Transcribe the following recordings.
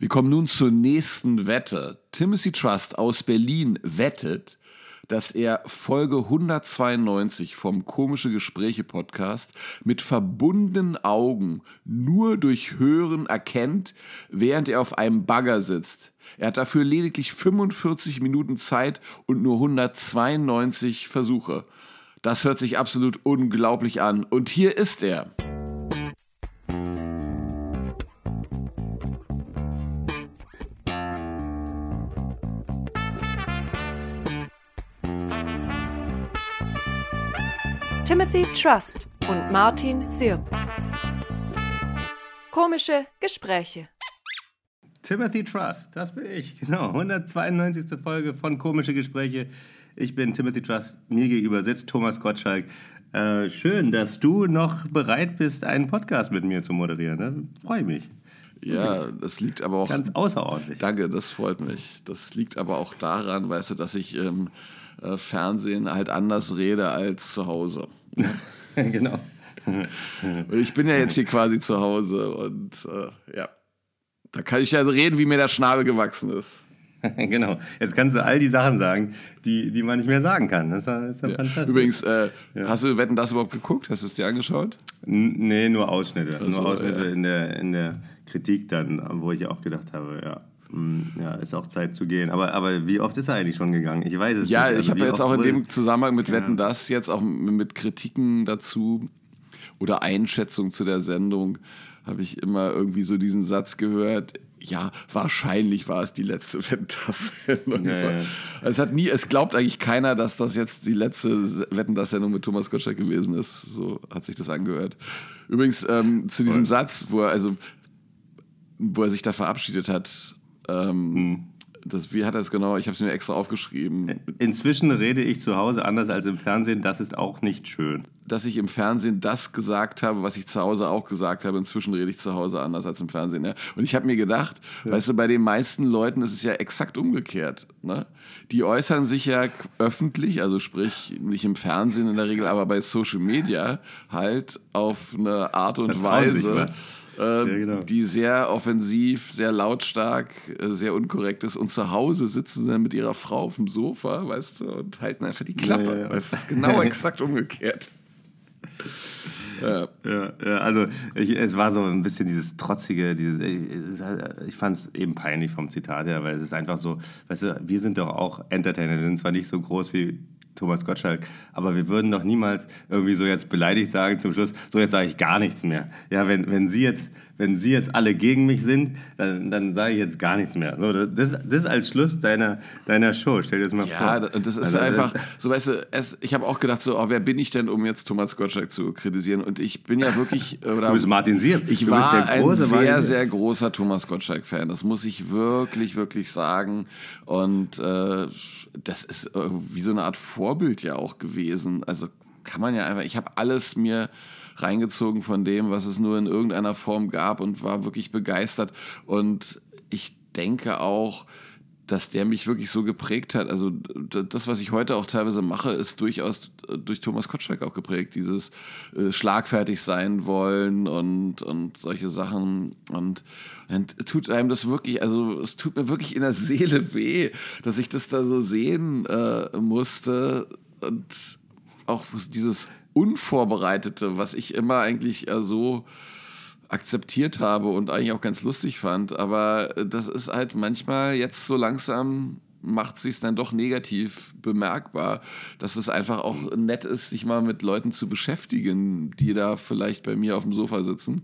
Wir kommen nun zur nächsten Wette. Timothy Trust aus Berlin wettet, dass er Folge 192 vom Komische Gespräche Podcast mit verbundenen Augen nur durch Hören erkennt, während er auf einem Bagger sitzt. Er hat dafür lediglich 45 Minuten Zeit und nur 192 Versuche. Das hört sich absolut unglaublich an. Und hier ist er. Timothy Trust und Martin Sirp. Komische Gespräche. Timothy Trust, das bin ich, genau. 192. Folge von Komische Gespräche. Ich bin Timothy Trust, mir gegenüber sitzt Thomas Gottschalk. Äh, schön, dass du noch bereit bist, einen Podcast mit mir zu moderieren. Ne? Freue mich. Ja, das liegt aber auch. Ganz außerordentlich. Danke, das freut mich. Das liegt aber auch daran, weißt du, dass ich im äh, Fernsehen halt anders rede als zu Hause. genau. Und ich bin ja jetzt hier quasi zu Hause und äh, ja, da kann ich ja reden, wie mir der Schnabel gewachsen ist. genau. Jetzt kannst du all die Sachen sagen, die, die man nicht mehr sagen kann. Das ist ja, ist ja Ja. fantastisch. Übrigens, äh, Ja. hast du Wetten das überhaupt geguckt? Hast du es dir angeschaut? N nee, nur Ausschnitte. Ach so, nur Ausschnitte in, der, in der Kritik dann, wo ich auch gedacht habe, ja. Mm, Ja, ist auch Zeit zu gehen. Aber, aber wie oft ist er eigentlich schon gegangen? Ich weiß es Ja, nicht. Also ich habe jetzt auch in dem Zusammenhang mit Wetten das jetzt auch mit Kritiken dazu oder Einschätzung zu der Sendung habe ich immer irgendwie so diesen Satz gehört. Ja, wahrscheinlich war es die letzte Wetten das Sendung. Ja, ja. Es hat nie, es glaubt eigentlich keiner, dass das jetzt die letzte Wetten das Sendung mit Thomas Gottschalk gewesen ist. So hat sich das angehört. Übrigens ähm, zu diesem Satz, wo er also wo er sich da verabschiedet hat. Ähm, Hm. das, wie hat er es genau? Ich habe es mir extra aufgeschrieben. Inzwischen rede ich zu Hause anders als im Fernsehen. Das ist auch nicht schön. dass ich im Fernsehen das gesagt habe, was ich zu Hause auch gesagt habe. Inzwischen rede ich zu Hause anders als im Fernsehen. Ja. Und ich habe mir gedacht, weißt du, bei den meisten Leuten ist es ja exakt umgekehrt. Ne? Die äußern sich ja öffentlich, also sprich nicht im Fernsehen in der Regel, aber bei Social Media halt auf eine Art und Weise. Ähm, Ja, genau. die sehr offensiv, sehr lautstark, äh, sehr unkorrekt ist. Und zu Hause sitzen sie dann mit ihrer Frau auf dem Sofa, weißt du, und halten einfach die Klappe. Ja, ja. Weißt du, das ist genau exakt umgekehrt. Ja. Ja, ja also ich, es war so ein bisschen dieses trotzige, dieses, ich, ich fand es eben peinlich vom Zitat her, weil es ist einfach so, weißt du, wir sind doch auch Entertainer, wir sind zwar nicht so groß wie Thomas Gottschalk, aber wir würden doch niemals irgendwie so jetzt beleidigt sagen zum Schluss, so jetzt sage ich gar nichts mehr. Ja, wenn, wenn Sie jetzt, wenn Sie jetzt alle gegen mich sind, dann, dann sage ich jetzt gar nichts mehr. So, das, das ist als Schluss deiner, deiner Show, stell dir das mal Ja, vor. und das ist Also, einfach, so weißt du, es, ich habe auch gedacht, so, oh, wer bin ich denn, um jetzt Thomas Gottschalk zu kritisieren? Und ich bin ja wirklich, oder Du bist Martin Sieb. ich Du bist war der ein große sehr, Martin sehr großer Thomas Gottschalk-Fan. Das muss ich wirklich, wirklich sagen. Und äh, das ist äh, wie so eine Art Vorbild ja auch gewesen. Also kann man ja einfach, ich habe alles mir reingezogen von dem, was es nur in irgendeiner Form gab und war wirklich begeistert. Und ich denke auch, dass der mich wirklich so geprägt hat. Also das, was ich heute auch teilweise mache, ist durchaus äh, durch Thomas Gottschalk auch geprägt. Dieses äh, schlagfertig sein wollen und, und solche Sachen. Und dann tut einem das wirklich, also es tut mir wirklich in der Seele weh, dass ich das da so sehen äh, musste. Und auch dieses Unvorbereitete, was ich immer eigentlich äh, so akzeptiert habe und eigentlich auch ganz lustig fand. Aber äh, das ist halt manchmal jetzt so langsam macht sich dann doch negativ bemerkbar, dass es einfach auch nett ist, sich mal mit Leuten zu beschäftigen, die da vielleicht bei mir auf dem Sofa sitzen.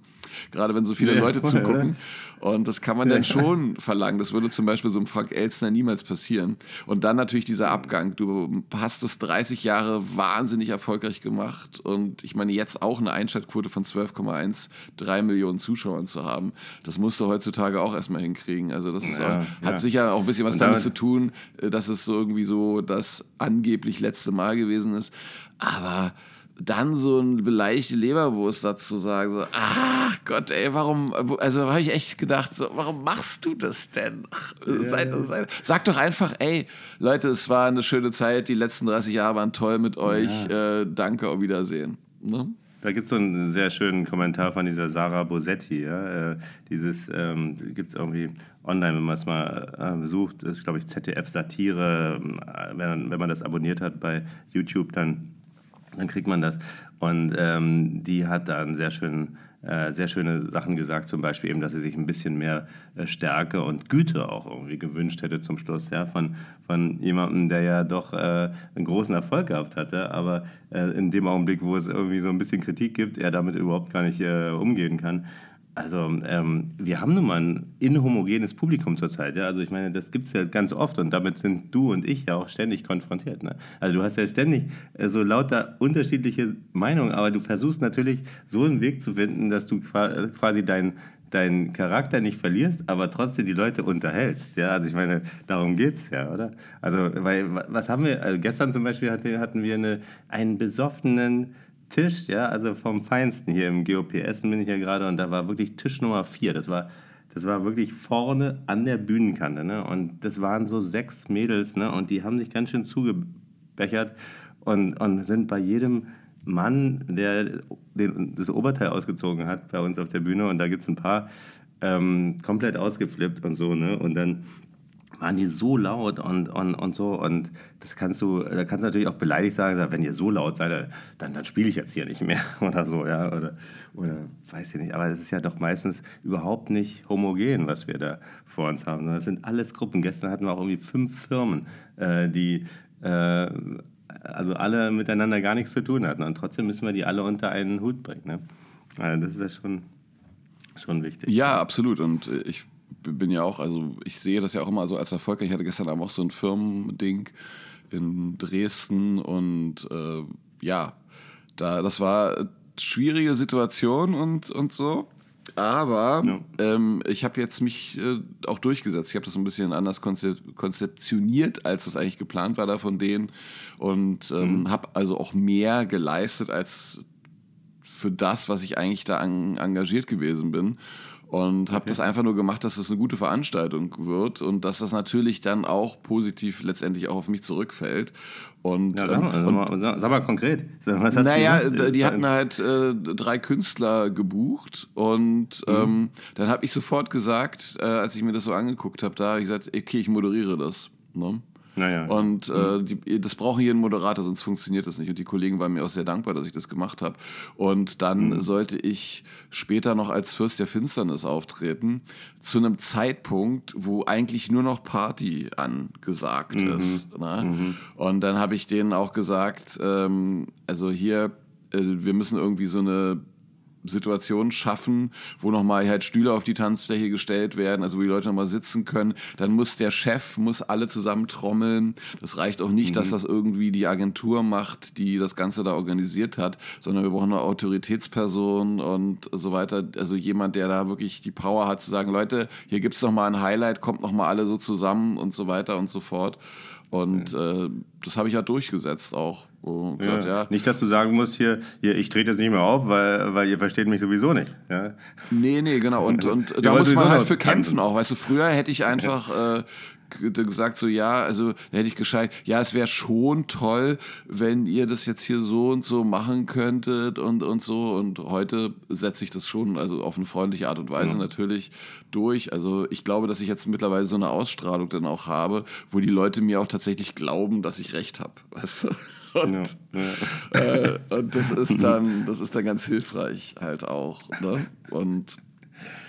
Gerade wenn so viele Ja, Leute voll, zugucken. Und das kann man dann schon verlangen. Das würde zum Beispiel so einem Frank Elstner niemals passieren. Und dann natürlich dieser Abgang. Du hast es 30 Jahre wahnsinnig erfolgreich gemacht. Und ich meine, jetzt auch eine Einschaltquote von 12,13 Millionen Zuschauern zu haben, das musst du heutzutage auch erstmal hinkriegen. Also das ist Ja, auch, ja. hat sicher auch ein bisschen was damit- zu tun, äh, dass es so irgendwie so das angeblich letzte Mal gewesen ist. Aber dann so ein beleidigte Leberwurst dazu sagen, so, ach Gott, ey, warum, also habe ich echt gedacht, so, warum machst du das denn? Ach, sei, sei, sag doch einfach, ey, Leute, es war eine schöne Zeit, die letzten 30 Jahre waren toll mit euch, äh, danke, auf Wiedersehen. Ne? da gibt es so einen sehr schönen Kommentar von dieser Sarah Bosetti. Ja? Äh, dieses ähm, gibt es irgendwie online, wenn man es mal äh, sucht. Das ist, glaube ich, ZDF-Satire. Äh, wenn, wenn man das abonniert hat bei YouTube, dann, dann kriegt man das. Und ähm, die hat da einen sehr schönen äh, sehr schöne Sachen gesagt, zum Beispiel eben, dass sie sich ein bisschen mehr äh, Stärke und Güte auch irgendwie gewünscht hätte zum Schluss, ja, von, von jemandem, der ja doch äh, einen großen Erfolg gehabt hatte, aber äh, in dem Augenblick, wo es irgendwie so ein bisschen Kritik gibt, er damit überhaupt gar nicht umgehen kann. Also ähm, wir haben nun mal ein inhomogenes Publikum zurzeit. Ja? Also ich meine, das gibt es ja ganz oft und damit sind du und ich ja auch ständig konfrontiert. Ne? Also du hast ja ständig äh, so lauter unterschiedliche Meinungen, aber du versuchst natürlich so einen Weg zu finden, dass du äh, quasi deinen deinen Charakter nicht verlierst, aber trotzdem die Leute unterhältst. Ja, also ich meine, darum geht es ja, oder? Also, weil, was haben wir, also gestern zum Beispiel hatten wir eine, einen besoffenen Tisch, ja, also vom Feinsten hier im GOP Essen bin ich ja gerade und da war wirklich Tisch Nummer vier. Das war, das war wirklich vorne an der Bühnenkante, ne? Und das waren so sechs Mädels, ne? Und die haben sich ganz schön zugebechert und, und sind bei jedem Mann, der den, das Oberteil ausgezogen hat, bei uns auf der Bühne und da gibt es ein paar ähm, komplett ausgeflippt und so, ne? Und dann waren die so laut und, und, und so. Und das kannst du, da kannst du natürlich auch beleidigt sagen, wenn ihr so laut seid, dann, dann spiele ich jetzt hier nicht mehr oder so, ja. Oder, oder weiß ich nicht. Aber es ist ja doch meistens überhaupt nicht homogen, was wir da vor uns haben. Das sind alles Gruppen. Gestern hatten wir auch irgendwie fünf Firmen, äh, die äh, also alle miteinander gar nichts zu tun hatten. Und trotzdem müssen wir die alle unter einen Hut bringen. Ne? Also das ist ja schon, schon wichtig. Ja, absolut. Und ich bin ja auch, also ich sehe das ja auch immer so als Erfolg. Ich hatte gestern Abend auch so ein Firmending in Dresden und äh, ja, da, das war eine schwierige Situation und, und so. Aber ja. ähm, ich habe jetzt mich äh, auch durchgesetzt. Ich habe das ein bisschen anders konzeptioniert, als das eigentlich geplant war da von denen. Und ähm, mhm. habe also auch mehr geleistet als für das, was ich eigentlich da engagiert gewesen bin und habe okay. das einfach nur gemacht, dass es das eine gute Veranstaltung wird und dass das natürlich dann auch positiv letztendlich auch auf mich zurückfällt. Und, ja, sag, mal, ähm, und, sag, sag mal konkret. Was hast naja, du die hatten halt äh, drei Künstler gebucht und mhm. ähm, dann habe ich sofort gesagt, äh, als ich mir das so angeguckt habe, da habe ich gesagt, okay, ich moderiere das. Ne? Naja. Und äh, mhm. die, das braucht hier ein Moderator, sonst funktioniert das nicht. Und die Kollegen waren mir auch sehr dankbar, dass ich das gemacht habe. Und dann mhm. sollte ich später noch als Fürst der Finsternis auftreten, zu einem Zeitpunkt, wo eigentlich nur noch Party angesagt mhm. ist. Ne? Mhm. Und dann habe ich denen auch gesagt, ähm, also hier, äh, wir müssen irgendwie so eine Situationen schaffen, wo nochmal halt Stühle auf die Tanzfläche gestellt werden, also wo die Leute nochmal sitzen können. Dann muss der Chef, muss alle zusammen trommeln. Das reicht auch nicht, mhm. dass das irgendwie die Agentur macht, die das Ganze da organisiert hat, sondern wir brauchen eine Autoritätsperson und so weiter. Also jemand, der da wirklich die Power hat zu sagen, Leute, hier gibt es nochmal ein Highlight, kommt nochmal alle so zusammen und so weiter und so fort. Und äh, das habe ich ja durchgesetzt auch. Ja. Gesagt, ja. Nicht, dass du sagen musst, hier, hier ich trete jetzt nicht mehr auf, weil, weil ihr versteht mich sowieso nicht. Ja? Nee, nee, genau. Und, und da muss man halt für kämpfen auch. Weißt du, früher hätte ich einfach äh, gesagt so, ja, also dann hätte ich gescheit, ja, es wäre schon toll, wenn ihr das jetzt hier so und so machen könntet und, und so. Und heute setze ich das schon, also auf eine freundliche Art und Weise mhm. natürlich durch. Also ich glaube, dass ich jetzt mittlerweile so eine Ausstrahlung dann auch habe, wo die Leute mir auch tatsächlich glauben, dass ich recht habe. Weißt du? Und, ja, ja. Äh, und das ist dann, das ist dann ganz hilfreich halt auch. Ne? Und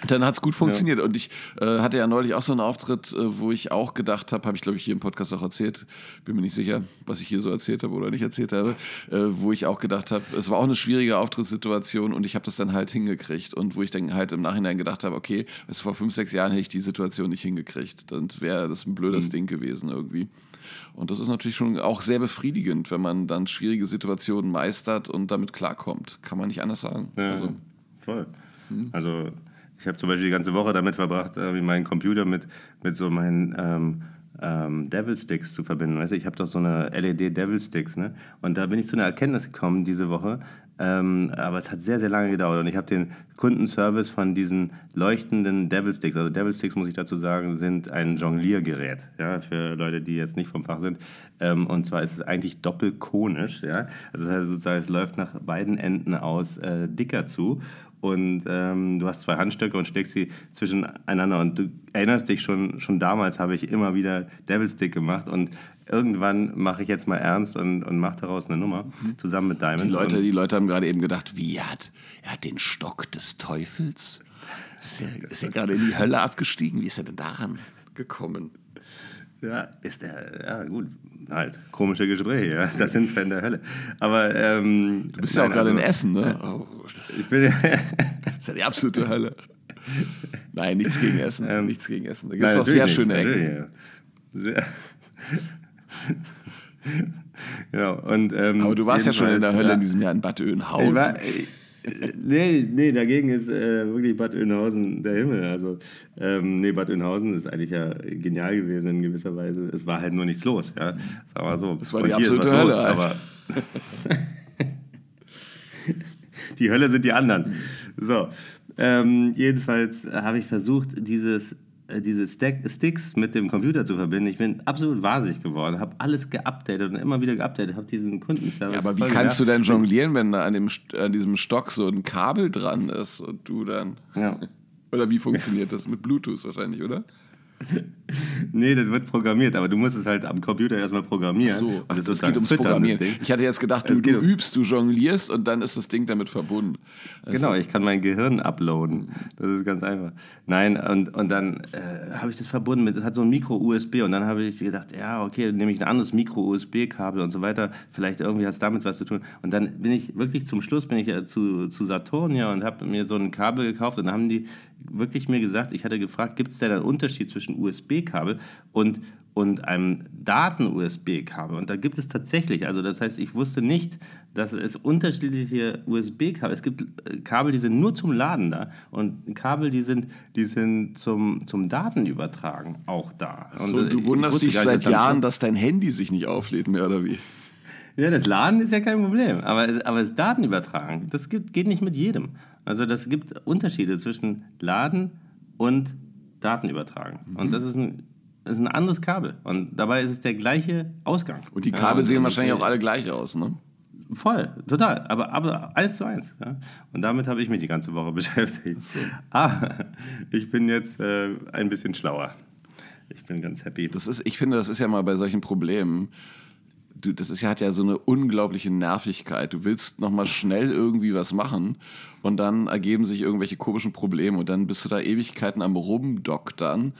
dann hat es gut funktioniert. Ja. Und ich äh, hatte ja neulich auch so einen Auftritt, äh, wo ich auch gedacht habe, habe ich glaube ich hier im Podcast auch erzählt, bin mir nicht sicher, was ich hier so erzählt habe oder nicht erzählt habe, äh, wo ich auch gedacht habe, es war auch eine schwierige Auftrittssituation und ich habe das dann halt hingekriegt. Und wo ich dann halt im Nachhinein gedacht habe, okay, also vor fünf, sechs Jahren hätte ich die Situation nicht hingekriegt. Dann wäre das ein blödes mhm. Ding gewesen irgendwie. Und das ist natürlich schon auch sehr befriedigend, wenn man dann schwierige Situationen meistert und damit klarkommt. Kann man nicht anders sagen. Ja, also, voll. Hm? Also ich habe zum Beispiel die ganze Woche damit verbracht, äh, meinen Computer mit, mit so meinen ähm, ähm, Devil Sticks zu verbinden. Weißt du, ich habe doch so eine LED Devil Sticks, ne? Und da bin ich zu einer Erkenntnis gekommen diese Woche. Ähm, aber es hat sehr, sehr lange gedauert und ich habe den Kundenservice von diesen leuchtenden Devil Sticks, also Devil Sticks, muss ich dazu sagen, sind ein Jongliergerät, ja, für Leute, die jetzt nicht vom Fach sind. Ähm, und zwar ist es eigentlich doppelkonisch, ja. Also das heißt es läuft nach beiden Enden aus äh, dicker zu und ähm, du hast zwei Handstöcke und steckst sie zwischeneinander und du erinnerst dich schon, schon damals habe ich immer wieder Devil Stick gemacht und irgendwann mache ich jetzt mal ernst und, und mache daraus eine Nummer zusammen mit Diamond. Die Leute, und, die Leute haben gerade eben gedacht, wie, er hat, er hat den Stock des Teufels? Ist er, ist er gerade in die Hölle abgestiegen? Wie ist er denn daran gekommen? Ja, ist der, ja gut, halt, komische Gespräche, ja, das sind wir in der Hölle. Aber, ähm, Du bist ja auch gerade in Essen, ne? Oh, Ich bin, das ist ja die absolute Hölle. Nein, nichts gegen Essen, Ähm, nichts gegen Essen. Da gibt es auch sehr natürlich schöne nicht, Ecken. ja. Sehr- genau, und, ähm, Aber du warst ja schon in der Hölle in diesem Jahr in Bad Ich Oeynhausen. war, äh, nee, nee, dagegen ist äh, wirklich Bad Oeynhausen der Himmel. Also, ähm, nee, Bad Oeynhausen ist eigentlich ja genial gewesen in gewisser Weise. Es war halt nur nichts los, ja. Sagen wir so. Das war die absolute Hölle, los, aber die Hölle sind die anderen. So, ähm, jedenfalls habe ich versucht, dieses diese Stack Sticks mit dem Computer zu verbinden. Ich bin absolut wahnsinnig geworden, habe alles geupdatet und immer wieder geupdatet, habe diesen Kundenservice. Ja, aber wie kannst du genervt. denn jonglieren, wenn da an, dem, an diesem Stock so ein Kabel dran ist und du dann. Ja. Oder wie funktioniert das? Mit Bluetooth wahrscheinlich, oder? Nee, das wird programmiert, aber du musst es halt am Computer erstmal programmieren. So, Und ach, das das geht ums füttern, das Programmieren. Ding. Ich hatte jetzt gedacht, du, du um- übst, du jonglierst und dann ist das Ding damit verbunden. Also, Genau, ich kann mein Gehirn uploaden. Das ist ganz einfach. Nein, und, und dann äh, habe ich das verbunden mit, es hat so ein Micro-USB und dann habe ich gedacht, ja, okay, dann nehme ich ein anderes Micro-USB-Kabel und so weiter. Vielleicht irgendwie hat es damit was zu tun. Und dann bin ich wirklich zum Schluss bin ich zu, zu Saturn ja, und habe mir so ein Kabel gekauft und dann haben die wirklich mir gesagt, ich hatte gefragt, gibt es denn einen Unterschied zwischen USB-Kabel und und einem Daten-USB-Kabel. Und da gibt es tatsächlich, also das heißt, ich wusste nicht, dass es unterschiedliche USB-Kabel, es gibt äh, Kabel, die sind nur zum Laden da und Kabel, die sind, die sind zum, zum Datenübertragen auch da. so, und, äh, du wunderst dich nicht, seit dass dann- Jahren, dass dein Handy sich nicht auflädt, mehr oder wie? Ja, das Laden ist ja kein Problem, aber, aber das Datenübertragen, das gibt, geht nicht mit jedem. Also das gibt Unterschiede zwischen Laden und Datenübertragen. Mhm. Und das ist ein, ist ein anderes Kabel. Und dabei ist es der gleiche Ausgang. Und die Ja, Kabel und- sehen wahrscheinlich auch alle gleich aus, ne? Voll, total. Aber, aber eins zu eins. Ja? Und damit habe ich mich die ganze Woche beschäftigt. Aber ich bin jetzt äh, ein bisschen schlauer. Ich bin ganz happy. Das ist, ich finde, das ist ja mal bei solchen Problemen. Du, das ist ja, hat ja so eine unglaubliche Nervigkeit. Du willst nochmal schnell irgendwie was machen und dann ergeben sich irgendwelche komischen Probleme und dann bist du da Ewigkeiten am Rumdoktern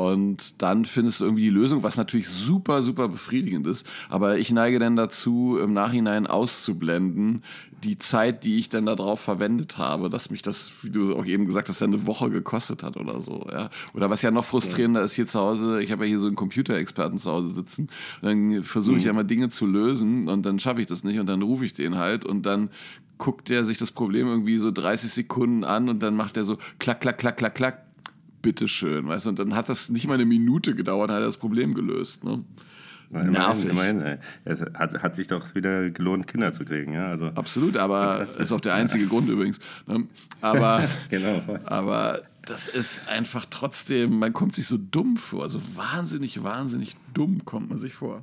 und dann findest du irgendwie die Lösung, was natürlich super, super befriedigend ist. Aber ich neige dann dazu, im Nachhinein auszublenden, die Zeit, die ich dann darauf verwendet habe, dass mich das, wie du auch eben gesagt hast, eine Woche gekostet hat oder so. Ja? Oder was ja noch frustrierender ist hier zu Hause, ich habe ja hier so einen Computerexperten zu Hause sitzen, und dann versuche ich ja mal Dinge zu lösen und dann schaffe ich das nicht und dann rufe ich den halt und dann guckt der sich das Problem irgendwie so 30 Sekunden an und dann macht er so klack, klack, klack, klack, klack, bitteschön, weißt du, und dann hat das nicht mal eine Minute gedauert, hat er das Problem gelöst. Ne? Immerhin, Nervig. immerhin. Es hat, hat sich doch wieder gelohnt, Kinder zu kriegen. Ja? Also, Absolut, aber ist auch der einzige Grund übrigens. Ne? Aber, genau. aber das ist einfach trotzdem, man kommt sich so dumm vor. So wahnsinnig, wahnsinnig dumm kommt man sich vor.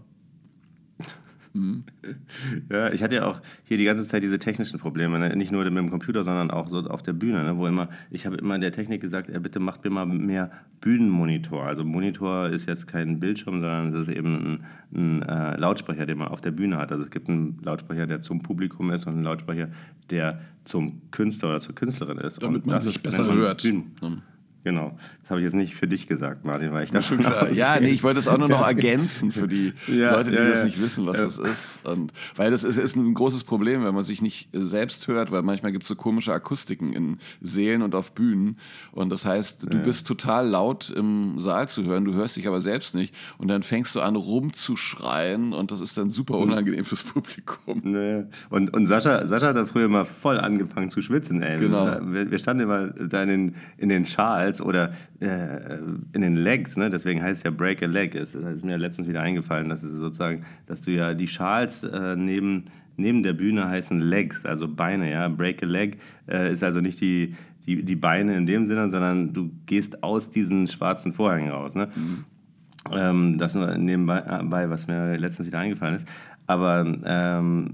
Ja, ich hatte ja auch hier die ganze Zeit diese technischen Probleme, ne? nicht nur mit dem Computer, sondern auch so auf der Bühne, ne? wo immer, ich habe immer der Technik gesagt, ey, bitte macht mir mal mehr Bühnenmonitor. Also Monitor ist jetzt kein Bildschirm, sondern es ist eben ein, ein äh, Lautsprecher, den man auf der Bühne hat. Also es gibt einen Lautsprecher, der zum Publikum ist und einen Lautsprecher, der zum Künstler oder zur Künstlerin ist. Damit und man das sich ist- besser hört. Bühnen. Ne? Genau. Das habe ich jetzt nicht für dich gesagt, Martin, weil ich das Schon klar. Ja, nee, ich wollte es auch nur noch ergänzen für die Ja, Leute, die ja, das ja. nicht wissen, was das ist. Und, weil das ist, ist ein großes Problem, wenn man sich nicht selbst hört, weil manchmal gibt es so komische Akustiken in Sälen und auf Bühnen. Und das heißt, du bist total laut im Saal zu hören, du hörst dich aber selbst nicht. Und dann fängst du an rumzuschreien und das ist dann super unangenehm fürs Publikum. Nee. Und, und Sascha, Sascha hat da früher mal voll angefangen zu schwitzen, ey. Genau. Wir, wir standen immer da in den, in den Schals Schals oder äh, in den Legs, ne? deswegen heißt es ja Break a Leg. Es ist mir letztens wieder eingefallen, dass es sozusagen, dass du ja die Schals äh, neben, neben der Bühne heißen Legs, also Beine, ja. Break a Leg äh, ist also nicht die, die, die Beine in dem Sinne, sondern du gehst aus diesen schwarzen Vorhängen raus. Ne? Mhm. Ähm, das nur nebenbei, was mir letztens wieder eingefallen ist. Aber ähm,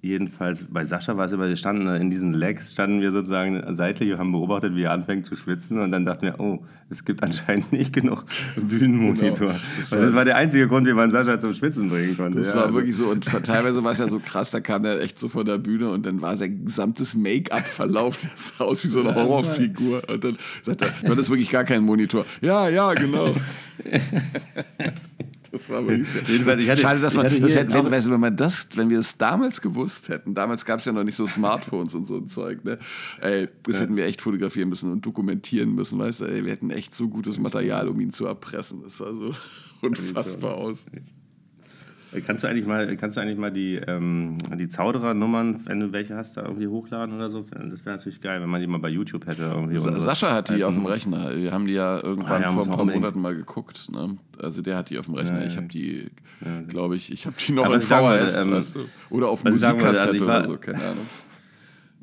jedenfalls bei Sascha war es immer, wir standen in diesen Legs, standen wir sozusagen seitlich und haben beobachtet, wie er anfängt zu schwitzen und dann dachten wir, oh, es gibt anscheinend nicht genug Bühnenmonitor. Genau. Das, war, das, war, der einzige Grund, wie man Sascha zum Schwitzen bringen konnte. Das ja, war also. wirklich so und teilweise war es ja so krass, da kam er echt so von der Bühne und dann war sein gesamtes Make-up verlaufen, das sah aus wie so eine Horrorfigur und dann sagt er, du hattest wirklich gar keinen Monitor. Ja, ja, genau. Das war wirklich sehr. Jedenfalls, ich hatte, Schade, dass man, das hätten, wenn, weißt wenn man das, wenn wir es damals gewusst hätten, damals gab es ja noch nicht so Smartphones und so ein Zeug, ne? Ey, das ja. hätten wir echt fotografieren müssen und dokumentieren müssen, weißt du, ey, wir hätten echt so gutes Material, um ihn zu erpressen. Das sah so unfassbar aus. Kannst du eigentlich mal, kannst du eigentlich mal die, ähm, die Zauderer-Nummern, wenn du welche hast, da irgendwie hochladen oder so? Das wäre natürlich geil, wenn man die mal bei YouTube hätte. Irgendwie Sascha hat die alten. auf dem Rechner. Wir haben die ja irgendwann ah, ja, vor ein paar Monaten mal geguckt. Ne? Also der hat die auf dem Rechner. Ja, ich habe die, ja, glaube ich, ich habe die noch in VHS, ähm, weißt du? Oder auf Musikkassette also oder so, keine Ahnung.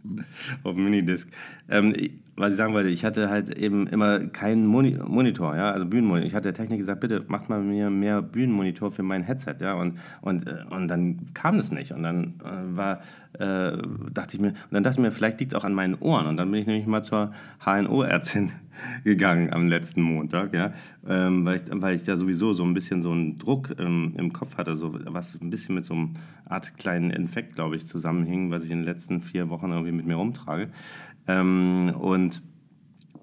auf Minidisc. Ähm, was ich sagen wollte, ich hatte halt eben immer keinen Moni Monitor, ja, also Bühnenmonitor. Ich hatte der Technik gesagt, bitte macht mal mir mehr Bühnenmonitor für mein Headset, ja, und, und, äh, und dann kam es nicht. Und dann äh, war, äh, dachte ich mir, und dann dachte ich mir, vielleicht liegt es auch an meinen Ohren. Und dann bin ich nämlich mal zur HNO-Ärztin gegangen am letzten Montag, ja, ähm, weil, ich, weil ich da sowieso so ein bisschen so einen Druck ähm, im Kopf hatte, so was ein bisschen mit so einem Art kleinen Infekt, glaube ich, zusammenhing, was ich in den letzten vier Wochen irgendwie mit mir rumtrage. Ähm, und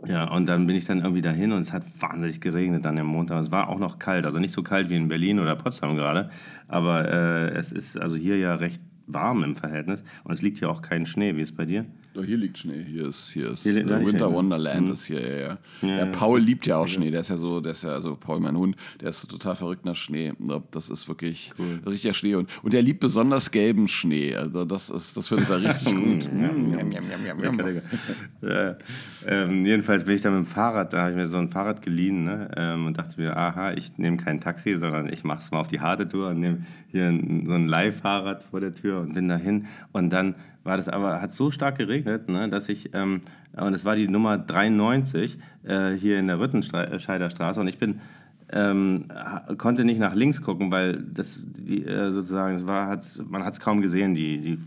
ja, und dann bin ich dann irgendwie dahin und es hat wahnsinnig geregnet dann am Montag. Es war auch noch kalt, also nicht so kalt wie in Berlin oder Potsdam gerade, aber äh, es ist also hier ja recht warm im Verhältnis und es liegt hier auch kein Schnee. Wie es bei dir? Oh, hier liegt Schnee. Hier ist, hier ist hier Winter Schnee, ne? Wonderland mhm. ist hier, ja, ja. ja, ja Paul liebt ja auch Schnee. Der ist ja so, der ist ja, also Paul, mein Hund, der ist so total verrückt nach Schnee. Das ist wirklich cool. richtiger Schnee. Und, und er liebt besonders gelben Schnee. Also das ist, das findet er richtig gut. jedenfalls bin ich da mit dem Fahrrad, da habe ich mir so ein Fahrrad geliehen ne? ähm, und dachte mir, aha, ich nehme kein Taxi, sondern ich mache es mal auf die harte Tour und nehme hier so ein Leihfahrrad vor der Tür und bin dahin und dann war das aber, hat so stark geregnet, ne, dass ich, ähm, und es war die Nummer 93 äh, hier in der Rüttenscheider Straße und ich bin, ähm, konnte nicht nach links gucken, weil das die, äh, sozusagen, es war, hat's, man hat es kaum gesehen, die, die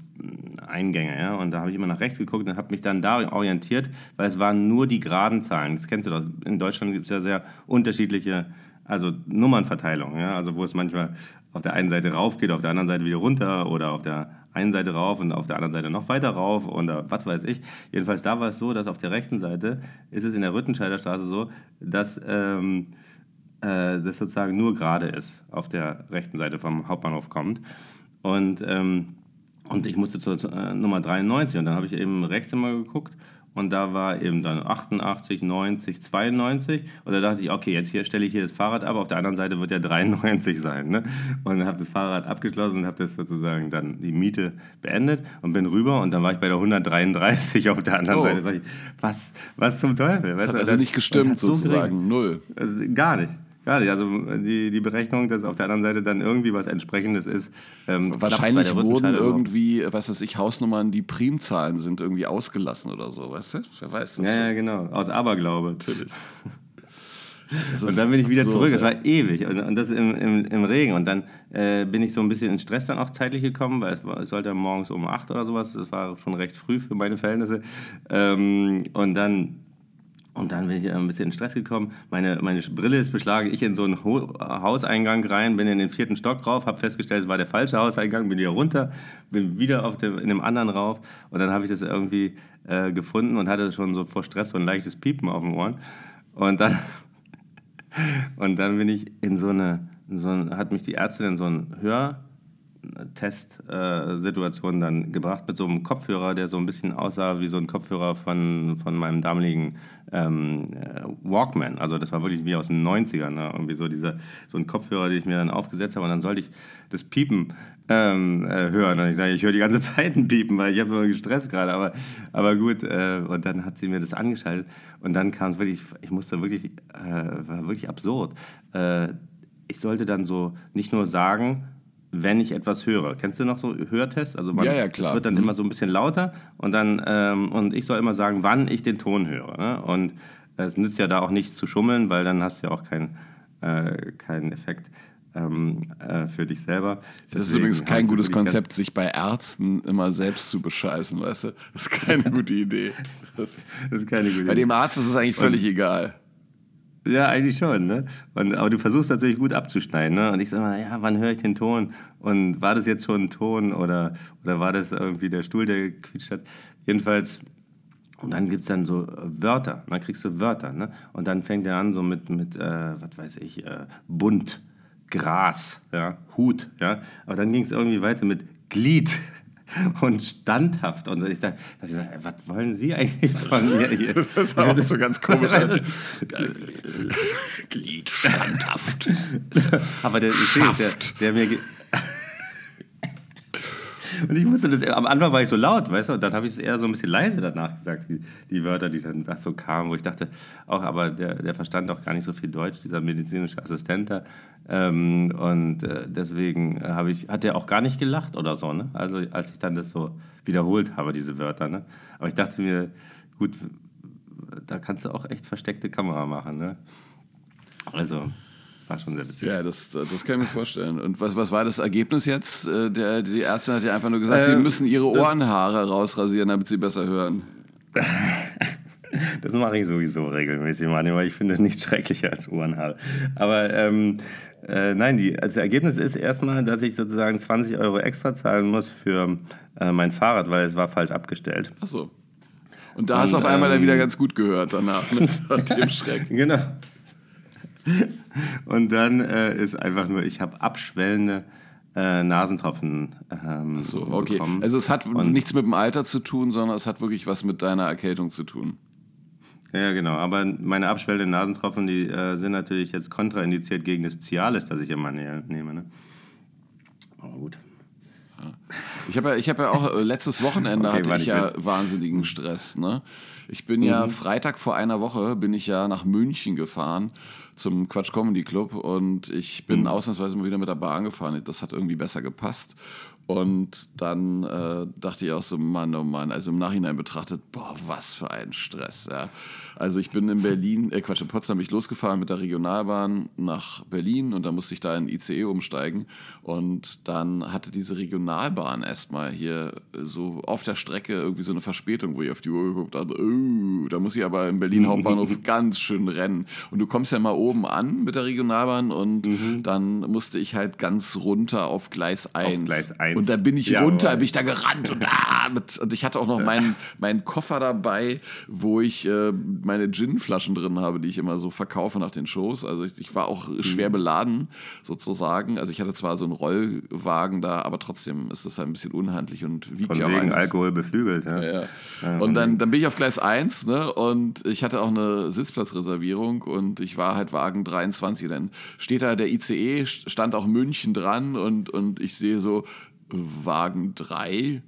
Eingänge. Ja? Und da habe ich immer nach rechts geguckt und habe mich dann da orientiert, weil es waren nur die geraden Zahlen. Das kennst du doch. In Deutschland gibt es ja sehr unterschiedliche also Nummernverteilung, ja? also wo es manchmal auf der einen Seite rauf geht, auf der anderen Seite wieder runter oder auf der einen Seite rauf und auf der anderen Seite noch weiter rauf oder was weiß ich. Jedenfalls da war es so, dass auf der rechten Seite ist es in der Rüttenscheider Straße so, dass ähm, äh, das sozusagen nur gerade ist, auf der rechten Seite vom Hauptbahnhof kommt. Und, ähm, und ich musste zur, zur äh, Nummer 93 und dann habe ich eben rechts immer geguckt und da war eben dann 88, 90, 92 und da dachte ich, okay, jetzt hier stelle ich hier das Fahrrad ab, auf der anderen Seite wird ja 93 sein. Ne? Und habe das Fahrrad abgeschlossen und habe das sozusagen dann die Miete beendet und bin rüber und dann war ich bei der 133 auf der anderen oh. Seite. Ich, was, was zum Teufel? Das hat also nicht gestimmt sozusagen, so null. Also, gar nicht. Ja, also die, die Berechnung, dass auf der anderen Seite dann irgendwie was Entsprechendes ist. Ähm, Wahrscheinlich wurden irgendwie, was weiß ich, Hausnummern, die Primzahlen sind irgendwie ausgelassen oder so, weißt du? Wer weiß das? Ja, ja, genau. Aus Aberglaube. Natürlich. und dann bin ich wieder absurd, zurück. Es war ewig. Und, und das im, im, im, Regen. Und dann äh, bin ich so ein bisschen in Stress dann auch zeitlich gekommen, weil es, war, es sollte morgens um acht oder sowas. Das war schon recht früh für meine Verhältnisse. Ähm, und dann und dann bin ich ein bisschen in Stress gekommen. Meine, meine Brille ist beschlagen. Ich in so einen Ho Hauseingang rein, bin in den vierten Stock drauf, habe festgestellt, es war der falsche Hauseingang, bin wieder runter, bin wieder auf dem, in dem anderen rauf. Und dann habe ich das irgendwie äh, gefunden und hatte schon so vor Stress so ein leichtes Piepen auf den Ohren. Und dann, und dann bin ich in so eine, in so ein, hat mich die Ärztin in so ein Hör, Testsituation dann gebracht mit so einem Kopfhörer, der so ein bisschen aussah wie so ein Kopfhörer von, von meinem damaligen ähm, äh, Walkman. Also das war wirklich wie aus den 90ern. Ne? Irgendwie so, dieser, so ein Kopfhörer, den ich mir dann aufgesetzt habe und dann sollte ich das Piepen ähm, äh, hören. Und ich sage, ich höre die ganze Zeit ein Piepen, weil ich habe immer gestresst gerade. Aber, aber gut, äh, und dann hat sie mir das angeschaltet und dann kam es wirklich, ich musste wirklich, äh, war wirklich absurd. Äh, ich sollte dann so nicht nur sagen, wenn ich etwas höre. Kennst du noch so Hörtests? Also man, ja, ja, klar. Es wird dann mhm. immer so ein bisschen lauter und dann ähm, und ich soll immer sagen, wann ich den Ton höre. Ne? Und es nützt ja da auch nichts zu schummeln, weil dann hast du ja auch keinen äh, keinen Effekt ähm, äh, für dich selber. Deswegen das ist übrigens kein gutes Konzept, sich bei Ärzten immer selbst zu bescheißen, weißt du? Das ist keine gute Idee. Das, das ist keine gute Idee. Bei dem Arzt ist es eigentlich völlig und, egal. Ja, eigentlich schon, ne? Und, aber du versuchst natürlich gut abzuschneiden, ne? Und ich sag mal, ja, wann höre ich den Ton? Und war das jetzt schon ein Ton oder, oder war das irgendwie der Stuhl, der gequietscht hat? Jedenfalls, und dann gibt es dann so Wörter, dann kriegst du Wörter, ne? Und dann fängt er an so mit, mit äh, was weiß ich, äh, bunt, Gras, ja, Hut, ja. Aber dann ging es irgendwie weiter mit Glied und standhaft. Und ich dachte, ich dachte, was wollen Sie eigentlich von mir hier? Das war auch so ganz komisch. Glied standhaft. Aber der, der, der mir und ich musste das, am Anfang war ich so laut, weißt du, und dann habe ich es eher so ein bisschen leise danach gesagt, die, die Wörter, die dann so kamen, wo ich dachte, auch, aber der, der verstand auch gar nicht so viel Deutsch, dieser medizinische Assistent da. Ähm, und äh, deswegen ich, hat er auch gar nicht gelacht oder so, ne? Also als ich dann das so wiederholt habe, diese Wörter, ne? Aber ich dachte mir, gut, da kannst du auch echt versteckte Kamera machen, ne? Also, war schon sehr witzig. Ja, das, das kann ich mir vorstellen. Und was, was war das Ergebnis jetzt? Äh, der, die Ärztin hat ja einfach nur gesagt, äh, sie müssen ihre Ohrenhaare rausrasieren, damit sie besser hören. Das mache ich sowieso regelmäßig, Mann, weil ich finde nichts schrecklicher als Ohrenhaare. Aber ähm, äh, nein, die, also das Ergebnis ist erstmal, dass ich sozusagen 20 Euro extra zahlen muss für äh, mein Fahrrad, weil es war falsch abgestellt. Ach so. Und da Und, hast du auf einmal ähm, dann wieder ganz gut gehört danach mit dem Schreck. Genau. Und dann äh, ist einfach nur, ich habe abschwellende äh, Nasentropfen ähm, so, okay. Bekommen. Also es hat Und nichts mit dem Alter zu tun, sondern es hat wirklich was mit deiner Erkältung zu tun. Ja, genau. Aber meine abschwellenden Nasentropfen, die äh, sind natürlich jetzt kontraindiziert gegen das Cialis, das ich immer ne nehme. Ne? Aber gut. Ich habe ja, hab ja auch äh, letztes Wochenende okay, hatte ich ja wahnsinnigen Stress. Ne? Ich bin mhm. ja Freitag vor einer Woche bin ich ja nach München gefahren zum Quatsch Comedy Club und ich bin mhm. ausnahmsweise mal wieder mit der Bahn gefahren. Das hat irgendwie besser gepasst. Und dann äh, dachte ich auch so, Mann, oh Mann, also im Nachhinein betrachtet, boah, was für ein Stress. Ja. Also ich bin in Berlin, äh Quatsch, in Potsdam bin ich losgefahren mit der Regionalbahn nach Berlin und da musste ich da in ICE umsteigen. Und dann hatte diese Regionalbahn erstmal hier so auf der Strecke irgendwie so eine Verspätung, wo ich auf die Uhr geguckt habe, oh, da muss ich aber im Berlin Hauptbahnhof ganz schön rennen. Und du kommst ja mal oben an mit der Regionalbahn und mhm. dann musste ich halt ganz runter auf Gleis 1. Auf Gleis 1. Und da bin ich ja, runter, bin ich da gerannt und, ah, mit, und ich hatte auch noch meinen, meinen Koffer dabei, wo ich äh, meine Gin-Flaschen drin habe, die ich immer so verkaufe nach den Shows. Also ich, ich war auch schwer mhm. beladen sozusagen. Also ich hatte zwar so einen Rollwagen da, aber trotzdem ist das halt ein bisschen unhandlich und wiegt Von ja wegen Alkohol beflügelt. Ja. Ja, ja. und dann, dann bin ich auf Gleis 1 ne, und ich hatte auch eine Sitzplatzreservierung und ich war halt Wagen 23. Dann steht da der ICE, stand auch München dran und, und ich sehe so Wagen 3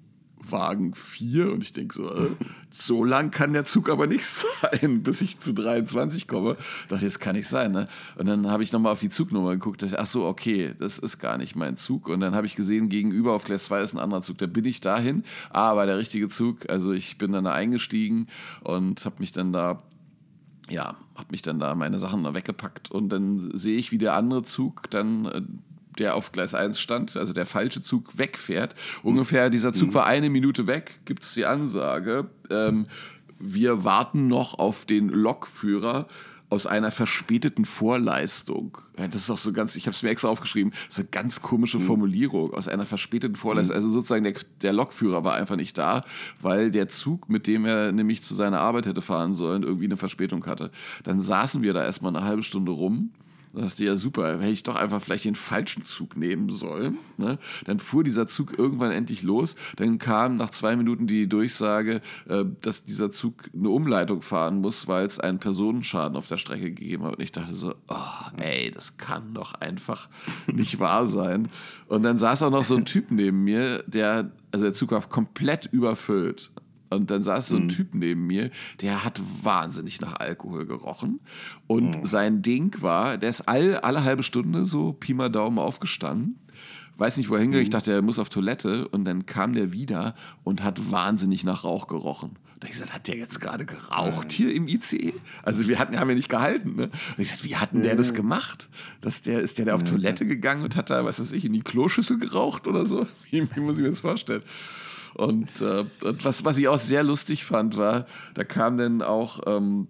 Wagen 4 und ich denke so, äh, so lang kann der Zug aber nicht sein, bis ich zu 23 komme. Dachte, das kann nicht sein. Ne? Und dann habe ich nochmal auf die Zugnummer geguckt, dachte, ach so, okay, das ist gar nicht mein Zug. Und dann habe ich gesehen, gegenüber auf Gleis 2 ist ein anderer Zug. Da bin ich dahin, ah, war der richtige Zug. Also ich bin dann da eingestiegen und habe mich dann da ja, habe mich dann da meine Sachen da weggepackt und dann sehe ich, wie der andere Zug dann äh, der auf Gleis 1 stand, also der falsche Zug wegfährt. Ungefähr, dieser Zug mhm. war eine Minute weg, gibt es die Ansage. Ähm, wir warten noch auf den Lokführer aus einer verspäteten Vorleistung. Das ist auch so ganz, ich habe es mir extra aufgeschrieben, ist eine ganz komische mhm. Formulierung, aus einer verspäteten Vorleistung. Mhm. Also sozusagen der, der Lokführer war einfach nicht da, weil der Zug, mit dem er nämlich zu seiner Arbeit hätte fahren sollen, irgendwie eine Verspätung hatte. Dann saßen wir da erstmal eine halbe Stunde rum dachte ja super, hätte ich doch einfach vielleicht den falschen Zug nehmen sollen. Ne? Dann fuhr dieser Zug irgendwann endlich los. Dann kam nach zwei Minuten die Durchsage, äh, dass dieser Zug eine Umleitung fahren muss, weil es einen Personenschaden auf der Strecke gegeben hat. Und ich dachte so, oh, ey, das kann doch einfach nicht wahr sein. Und dann saß auch noch so ein Typ neben mir, der, also der Zug war komplett überfüllt. Und dann saß so ein Typ neben mir, der hat wahnsinnig nach Alkohol gerochen. Und sein Ding war, der ist all, alle halbe Stunde so Pi mal Daumen aufgestanden. Weiß nicht, wo er hingegangen. Ich dachte, er muss auf Toilette. Und dann kam der wieder und hat wahnsinnig nach Rauch gerochen. Da ich gesagt, hat der jetzt gerade geraucht hier im ICE? Also wir hatten, haben ja nicht gehalten. Ne? Und ich gesagt, wie hat denn der das gemacht? Dass der, ist der da auf Toilette gegangen und hat da, was weiß ich, in die Kloschüssel geraucht oder so? Wie, wie muss ich mir das vorstellen? Und, äh, und was, was ich auch sehr lustig fand, war, da kam dann auch ähm,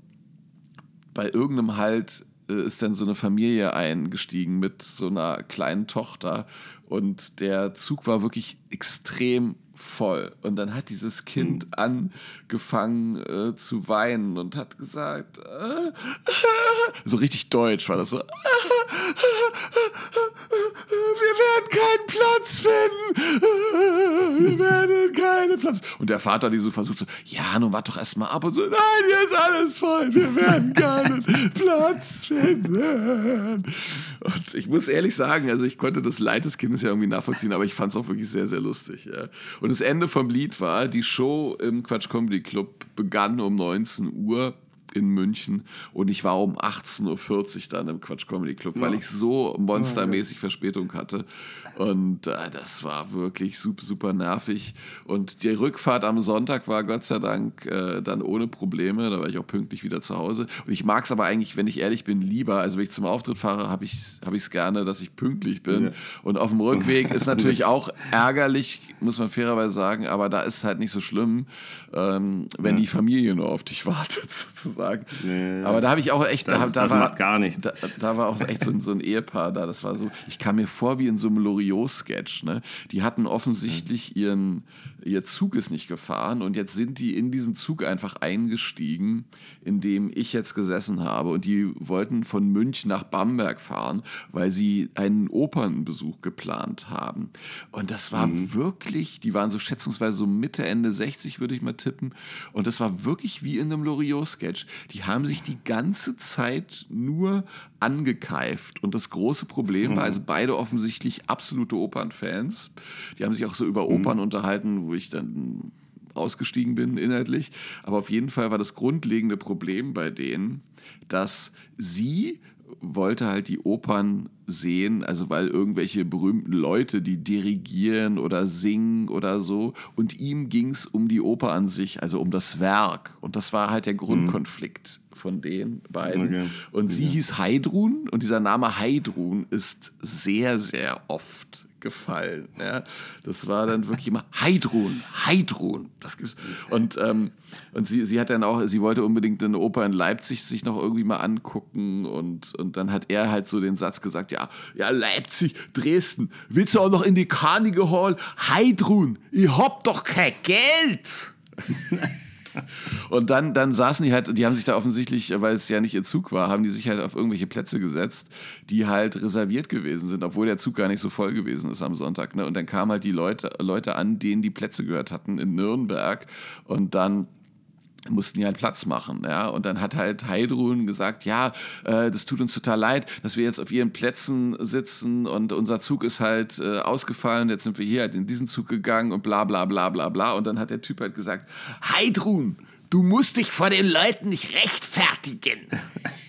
bei irgendeinem Halt äh, ist dann so eine Familie eingestiegen mit so einer kleinen Tochter und der Zug war wirklich extrem voll. Und dann hat dieses Kind angefangen äh, zu weinen und hat gesagt, äh, so richtig deutsch war das so, wir werden keinen Platz finden. Wir werden keinen Platz. Und der Vater, die so versucht so, ja, nun wart doch erstmal ab und so, nein, hier ist alles voll. Wir werden keinen Platz finden. Und ich muss ehrlich sagen, also ich konnte das Leid des Kindes ja irgendwie nachvollziehen, aber ich fand es auch wirklich sehr, sehr lustig. Ja. Und das Ende vom Lied war, die Show im Quatsch Comedy Club begann um 19 Uhr in München und ich war um 18.40 Uhr dann im Quatsch Comedy Club, weil ich so monstermäßig Verspätung hatte. Und äh, das war wirklich super, super nervig. Und die Rückfahrt am Sonntag war Gott sei Dank äh, dann ohne Probleme. Da war ich auch pünktlich wieder zu Hause. Und ich mag es aber eigentlich, wenn ich ehrlich bin, lieber. Also wenn ich zum Auftritt fahre, habe ich es hab ich's gerne, dass ich pünktlich bin. Ja. Und auf dem Rückweg ist natürlich auch ärgerlich, muss man fairerweise sagen, aber da ist es halt nicht so schlimm, ähm, wenn die Familie nur auf dich wartet, sozusagen. Nee. Aber da habe ich auch echt, Das- da, da das war, macht gar nichts. Da, da war auch echt so, ein- so ein Ehepaar da. Das war so, ich kam mir vor wie in so einem Loriot-Sketch. Ne? Die hatten offensichtlich ihren, ihr Zug ist nicht gefahren und jetzt sind die in diesen Zug einfach eingestiegen, in dem ich jetzt gesessen habe. Und die wollten von München nach Bamberg fahren, weil sie einen Opernbesuch geplant haben. Und das war wirklich, die waren so schätzungsweise so Mitte, Ende 60, würde ich mal tippen. Und das war wirklich wie in einem Loriot-Sketch. Die haben sich die ganze Zeit nur angekeift. Und das große Problem war, also beide offensichtlich absolute Opernfans. Die haben sich auch so über Opern unterhalten, wo ich dann ausgestiegen bin inhaltlich. Aber auf jeden Fall war das grundlegende Problem bei denen, dass sie wollte halt die Opern sehen, also weil irgendwelche berühmten Leute, die dirigieren oder singen oder so, und ihm ging es um die Oper an sich, also um das Werk. Und das war halt der Grundkonflikt von den beiden. Okay. Und sie hieß Heidrun und dieser Name Heidrun ist sehr, sehr oft gefallen. Ja. Das war dann wirklich immer Heidrun, Heidrun. Das gibt's. Und, ähm, und sie, sie hat dann auch, sie wollte unbedingt eine Oper in Leipzig sich noch irgendwie mal angucken und, und dann hat er halt so den Satz gesagt, ja, ja, Leipzig, Dresden, willst du auch noch in die Carnegie Hall? Heidrun, ich hab doch kein Geld. Und dann, dann saßen die halt, die haben sich da offensichtlich, weil es ja nicht ihr Zug war, haben die sich halt auf irgendwelche Plätze gesetzt, die halt reserviert gewesen sind, obwohl der Zug gar nicht so voll gewesen ist am Sonntag. Ne? Und dann kamen halt die Leute, Leute an, denen die Plätze gehört hatten in Nürnberg. Und dann mussten die halt Platz machen, ja. Und dann hat halt Heidrun gesagt, ja, äh, das tut uns total leid, dass wir jetzt auf ihren Plätzen sitzen und unser Zug ist halt äh, ausgefallen, jetzt sind wir hier halt in diesen Zug gegangen und bla bla bla bla bla. Und dann hat der Typ halt gesagt, Heidrun, du musst dich vor den Leuten nicht rechtfertigen.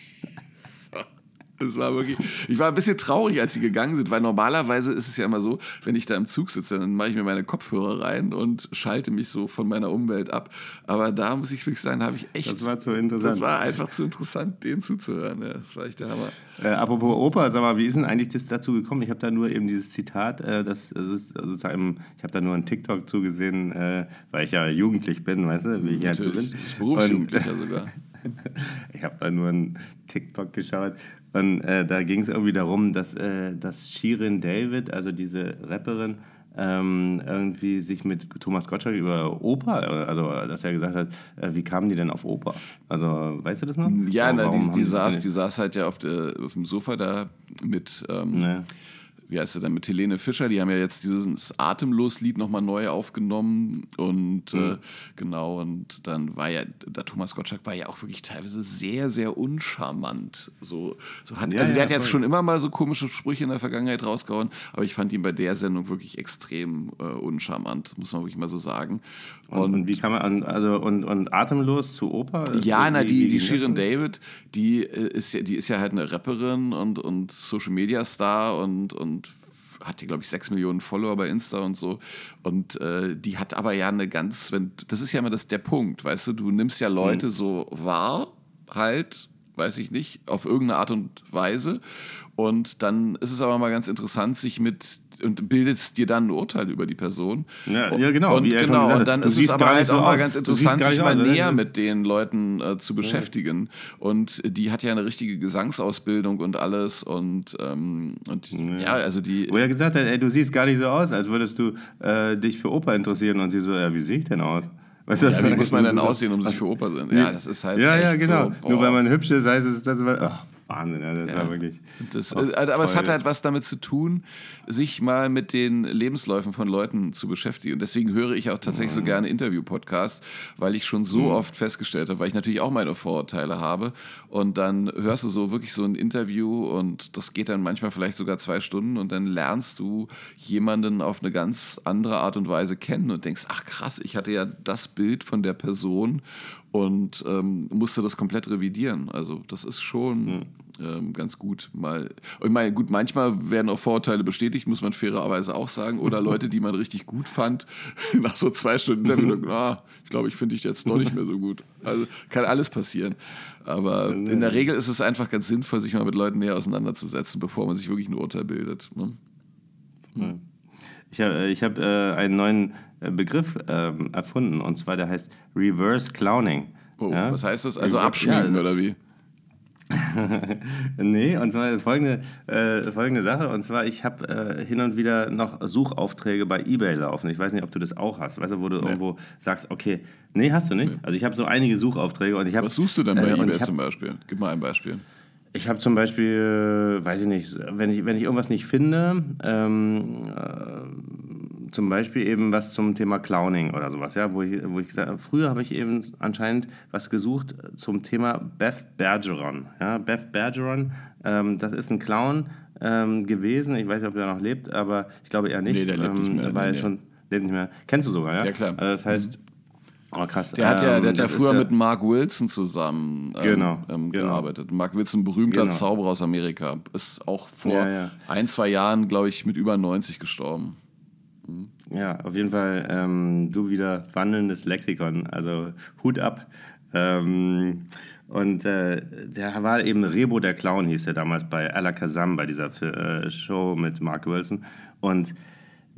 Das war wirklich. Ich war ein bisschen traurig, als sie gegangen sind, weil normalerweise ist es ja immer so, wenn ich da im Zug sitze, dann mache ich mir meine Kopfhörer rein und schalte mich so von meiner Umwelt ab. Aber da muss ich wirklich sagen, habe ich echt. Das war zu interessant. Das war einfach zu interessant, denen zuzuhören. Ja, das war echt der Hammer. Äh, apropos Oper, sag mal, wie ist denn eigentlich das dazu gekommen? Ich habe da nur eben dieses Zitat, äh, das, das ist sozusagen, ich habe da nur einen TikTok zugesehen, äh, weil ich ja jugendlich bin, weißt du, wie ich halt so bin. Natürlich. Ich bin Berufsjugendlicher sogar. ich habe da nur einen TikTok geschaut und äh, da ging es irgendwie darum, dass, äh, dass Shirin David, also diese Rapperin, ähm, irgendwie sich mit Thomas Gottschalk über Oper, also dass er gesagt hat, äh, wie kamen die denn auf Oper? Also, weißt du das noch? Ja, na, die, die, saß, die saß halt ja auf, der, auf dem Sofa da mit, ähm, Nee. Wie heißt sie denn, mit Helene Fischer. Die haben ja jetzt dieses Atemlos-Lied nochmal neu aufgenommen. Und Mhm. äh, genau, und dann war ja, der Thomas Gottschalk war ja auch wirklich teilweise sehr, sehr uncharmant. So, so hat, Ja, also der ja, hat jetzt schon immer mal so komische Sprüche in der Vergangenheit rausgehauen, aber ich fand ihn bei der Sendung wirklich extrem äh, uncharmant, muss man wirklich mal so sagen. Und, und wie kann man, also und, und atemlos zu Oper? Ja, Wie- na, die, die das Shirin? David, die äh, ist ja, die ist ja halt eine Rapperin und, und Social Media Star und, und hat hier, glaube ich, sechs Millionen Follower bei Insta und so. Und äh, die hat aber ja eine ganz, wenn, das ist ja immer das, der Punkt, weißt du, du nimmst ja Leute so wahr, halt, weiß ich nicht, auf irgendeine Art und Weise. Und dann ist es aber mal ganz interessant, sich mit und bildest dir dann ein Urteil über die Person. Ja, ja, genau, Und, genau, gesagt und dann ist es aber halt so auch mal ganz interessant, sich mal aus, näher mit den Leuten äh, zu beschäftigen. Und die hat ja eine richtige Gesangsausbildung und alles. Und, ähm, und ja, also die. Wo er gesagt hat, ey, du siehst gar nicht so aus, als würdest du äh, dich für Oper interessieren. Und sie so, ja, wie sehe ich denn aus? Weißt du, Ja, wie muss man denn aussehen, um sich für Oper zu Ja, das ist halt. Ja, ja, genau. So. Nur weil man hübsch ist, heißt es, dass man. Ach, Wahnsinn, ja, das war wirklich. Das, äh, aber es voll. hat halt was damit zu tun, sich mal mit den Lebensläufen von Leuten zu beschäftigen. Und deswegen höre ich auch tatsächlich Mhm. so gerne Interview-Podcasts, weil ich schon so oft festgestellt habe, weil ich natürlich auch meine Vorurteile habe. Und dann hörst du so wirklich so ein Interview und das geht dann manchmal vielleicht sogar zwei Stunden und dann lernst du jemanden auf eine ganz andere Art und Weise kennen und denkst, ach krass, ich hatte ja das Bild von der Person und ähm, musste das komplett revidieren. Also das ist schon ähm, ganz gut mal. Ich meine, gut, manchmal werden auch Vorurteile bestätigt, muss man fairerweise auch sagen. Oder Leute, die man richtig gut fand, nach so zwei Stunden Interview, sagen, ah, ich glaube, ich finde dich jetzt doch nicht mehr so gut. Also kann alles passieren. Aber in der Regel ist es einfach ganz sinnvoll, sich mal mit Leuten näher auseinanderzusetzen, bevor man sich wirklich ein Urteil bildet. Ne? Ich habe ich hab, äh, einen neuen äh, Begriff ähm, erfunden und zwar der heißt Reverse Clowning. Oh, Ja? was heißt das? Also Ja, abschminken also- oder wie? nee, und zwar folgende, äh, folgende Sache. Und zwar, ich habe äh, hin und wieder noch Suchaufträge bei Ebay laufen. Ich weiß nicht, ob du das auch hast. Weißt du, wo du irgendwo sagst, okay, nee, hast du nicht. Also ich habe so einige Suchaufträge und ich habe. Was suchst du denn bei äh, eBay hab, zum Beispiel? Gib mal ein Beispiel. Ich habe zum Beispiel, äh, weiß ich nicht, wenn ich, wenn ich irgendwas nicht finde, ähm, äh, zum Beispiel eben was zum Thema Clowning oder sowas, ja, wo ich, wo ich gesagt habe, früher habe ich eben anscheinend was gesucht zum Thema Beth Bergeron. Ja, Beth Bergeron, ähm, das ist ein Clown ähm, gewesen, ich weiß nicht, ob der noch lebt, aber ich glaube eher nicht. Nee, der lebt nicht ähm, mehr, Weil nee, schon, lebt nicht mehr. Kennst du sogar, ja? Ja, klar. Also das heißt, oh krass. Der hat ja, ähm, der hat ja ist früher mit Mark Wilson zusammen ähm, Genau, ähm, genau. gearbeitet. Mark Wilson, berühmter Genau. Zauberer aus Amerika, ist auch vor Ja, ja. ein, zwei Jahren, glaube ich, mit über 90 gestorben. Ja, auf jeden Fall ähm, du wieder wandelndes Lexikon, also Hut ab. Ähm, und äh, der war eben Rebo der Clown, hieß er damals bei Alakazam, bei dieser äh, Show mit Mark Wilson. Und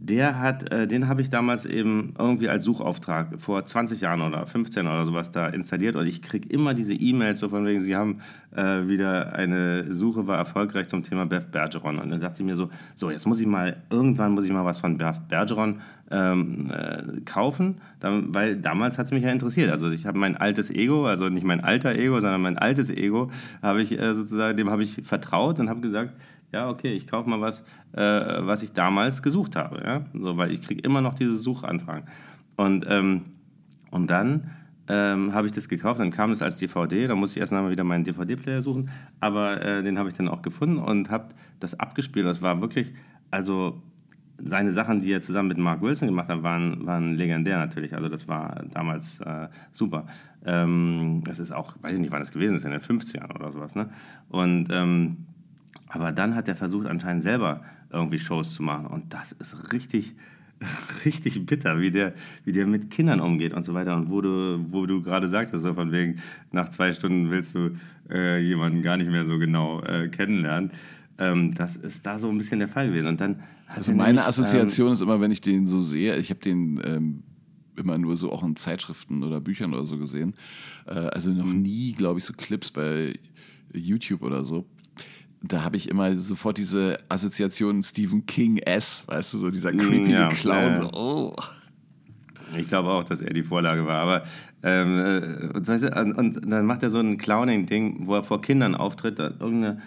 der hat, äh, den habe ich damals eben irgendwie als Suchauftrag vor 20 Jahren oder 15 oder sowas da installiert. Und ich kriege immer diese E-Mails so von wegen, sie haben äh, wieder eine Suche war erfolgreich zum Thema Beth Bergeron. Und dann dachte ich mir so, so jetzt muss ich mal, irgendwann muss ich mal was von Beth Bergeron ähm, äh, kaufen, dann, weil damals hat es mich ja interessiert. Also ich habe mein altes Ego, also nicht mein alter Ego, sondern mein altes Ego, habe ich äh, sozusagen, dem habe ich vertraut und habe gesagt, ja, okay, ich kaufe mal was, äh, was ich damals gesucht habe. Ja? So, weil ich kriege immer noch diese Suchanfragen. Und, ähm, und dann ähm, habe ich das gekauft, dann kam es als DVD, dann musste ich erst einmal wieder meinen DVD-Player suchen, aber äh, den habe ich dann auch gefunden und habe das abgespielt. Das war wirklich, also seine Sachen, die er zusammen mit Mark Wilson gemacht hat, waren, waren legendär natürlich. Also das war damals äh, super. Ähm, das ist auch, weiß ich nicht, wann das gewesen ist, in den 50ern oder sowas. Ne? Und ähm, aber dann hat er versucht, anscheinend selber irgendwie Shows zu machen. Und das ist richtig, richtig bitter, wie der, wie der mit Kindern umgeht und so weiter. Und wo du, wo du gerade sagtest, so von wegen, nach zwei Stunden willst du äh, jemanden gar nicht mehr so genau äh, kennenlernen. Ähm, das ist da so ein bisschen der Fall gewesen. Und dann Also meine nämlich, Assoziation ist immer, wenn ich den so sehe, ich habe den ähm, immer nur so auch in Zeitschriften oder Büchern oder so gesehen. Äh, also noch Mhm. nie, glaube ich, so Clips bei YouTube oder so. Da habe ich immer sofort diese Assoziation Stephen King S, weißt du, so dieser creepy ja, Clown. Ja. So, oh. Ich glaube auch, dass er die Vorlage war. Aber ähm, äh, und, und, dann macht er so ein Clowning-Ding, wo er vor Kindern auftritt. Irgendeine,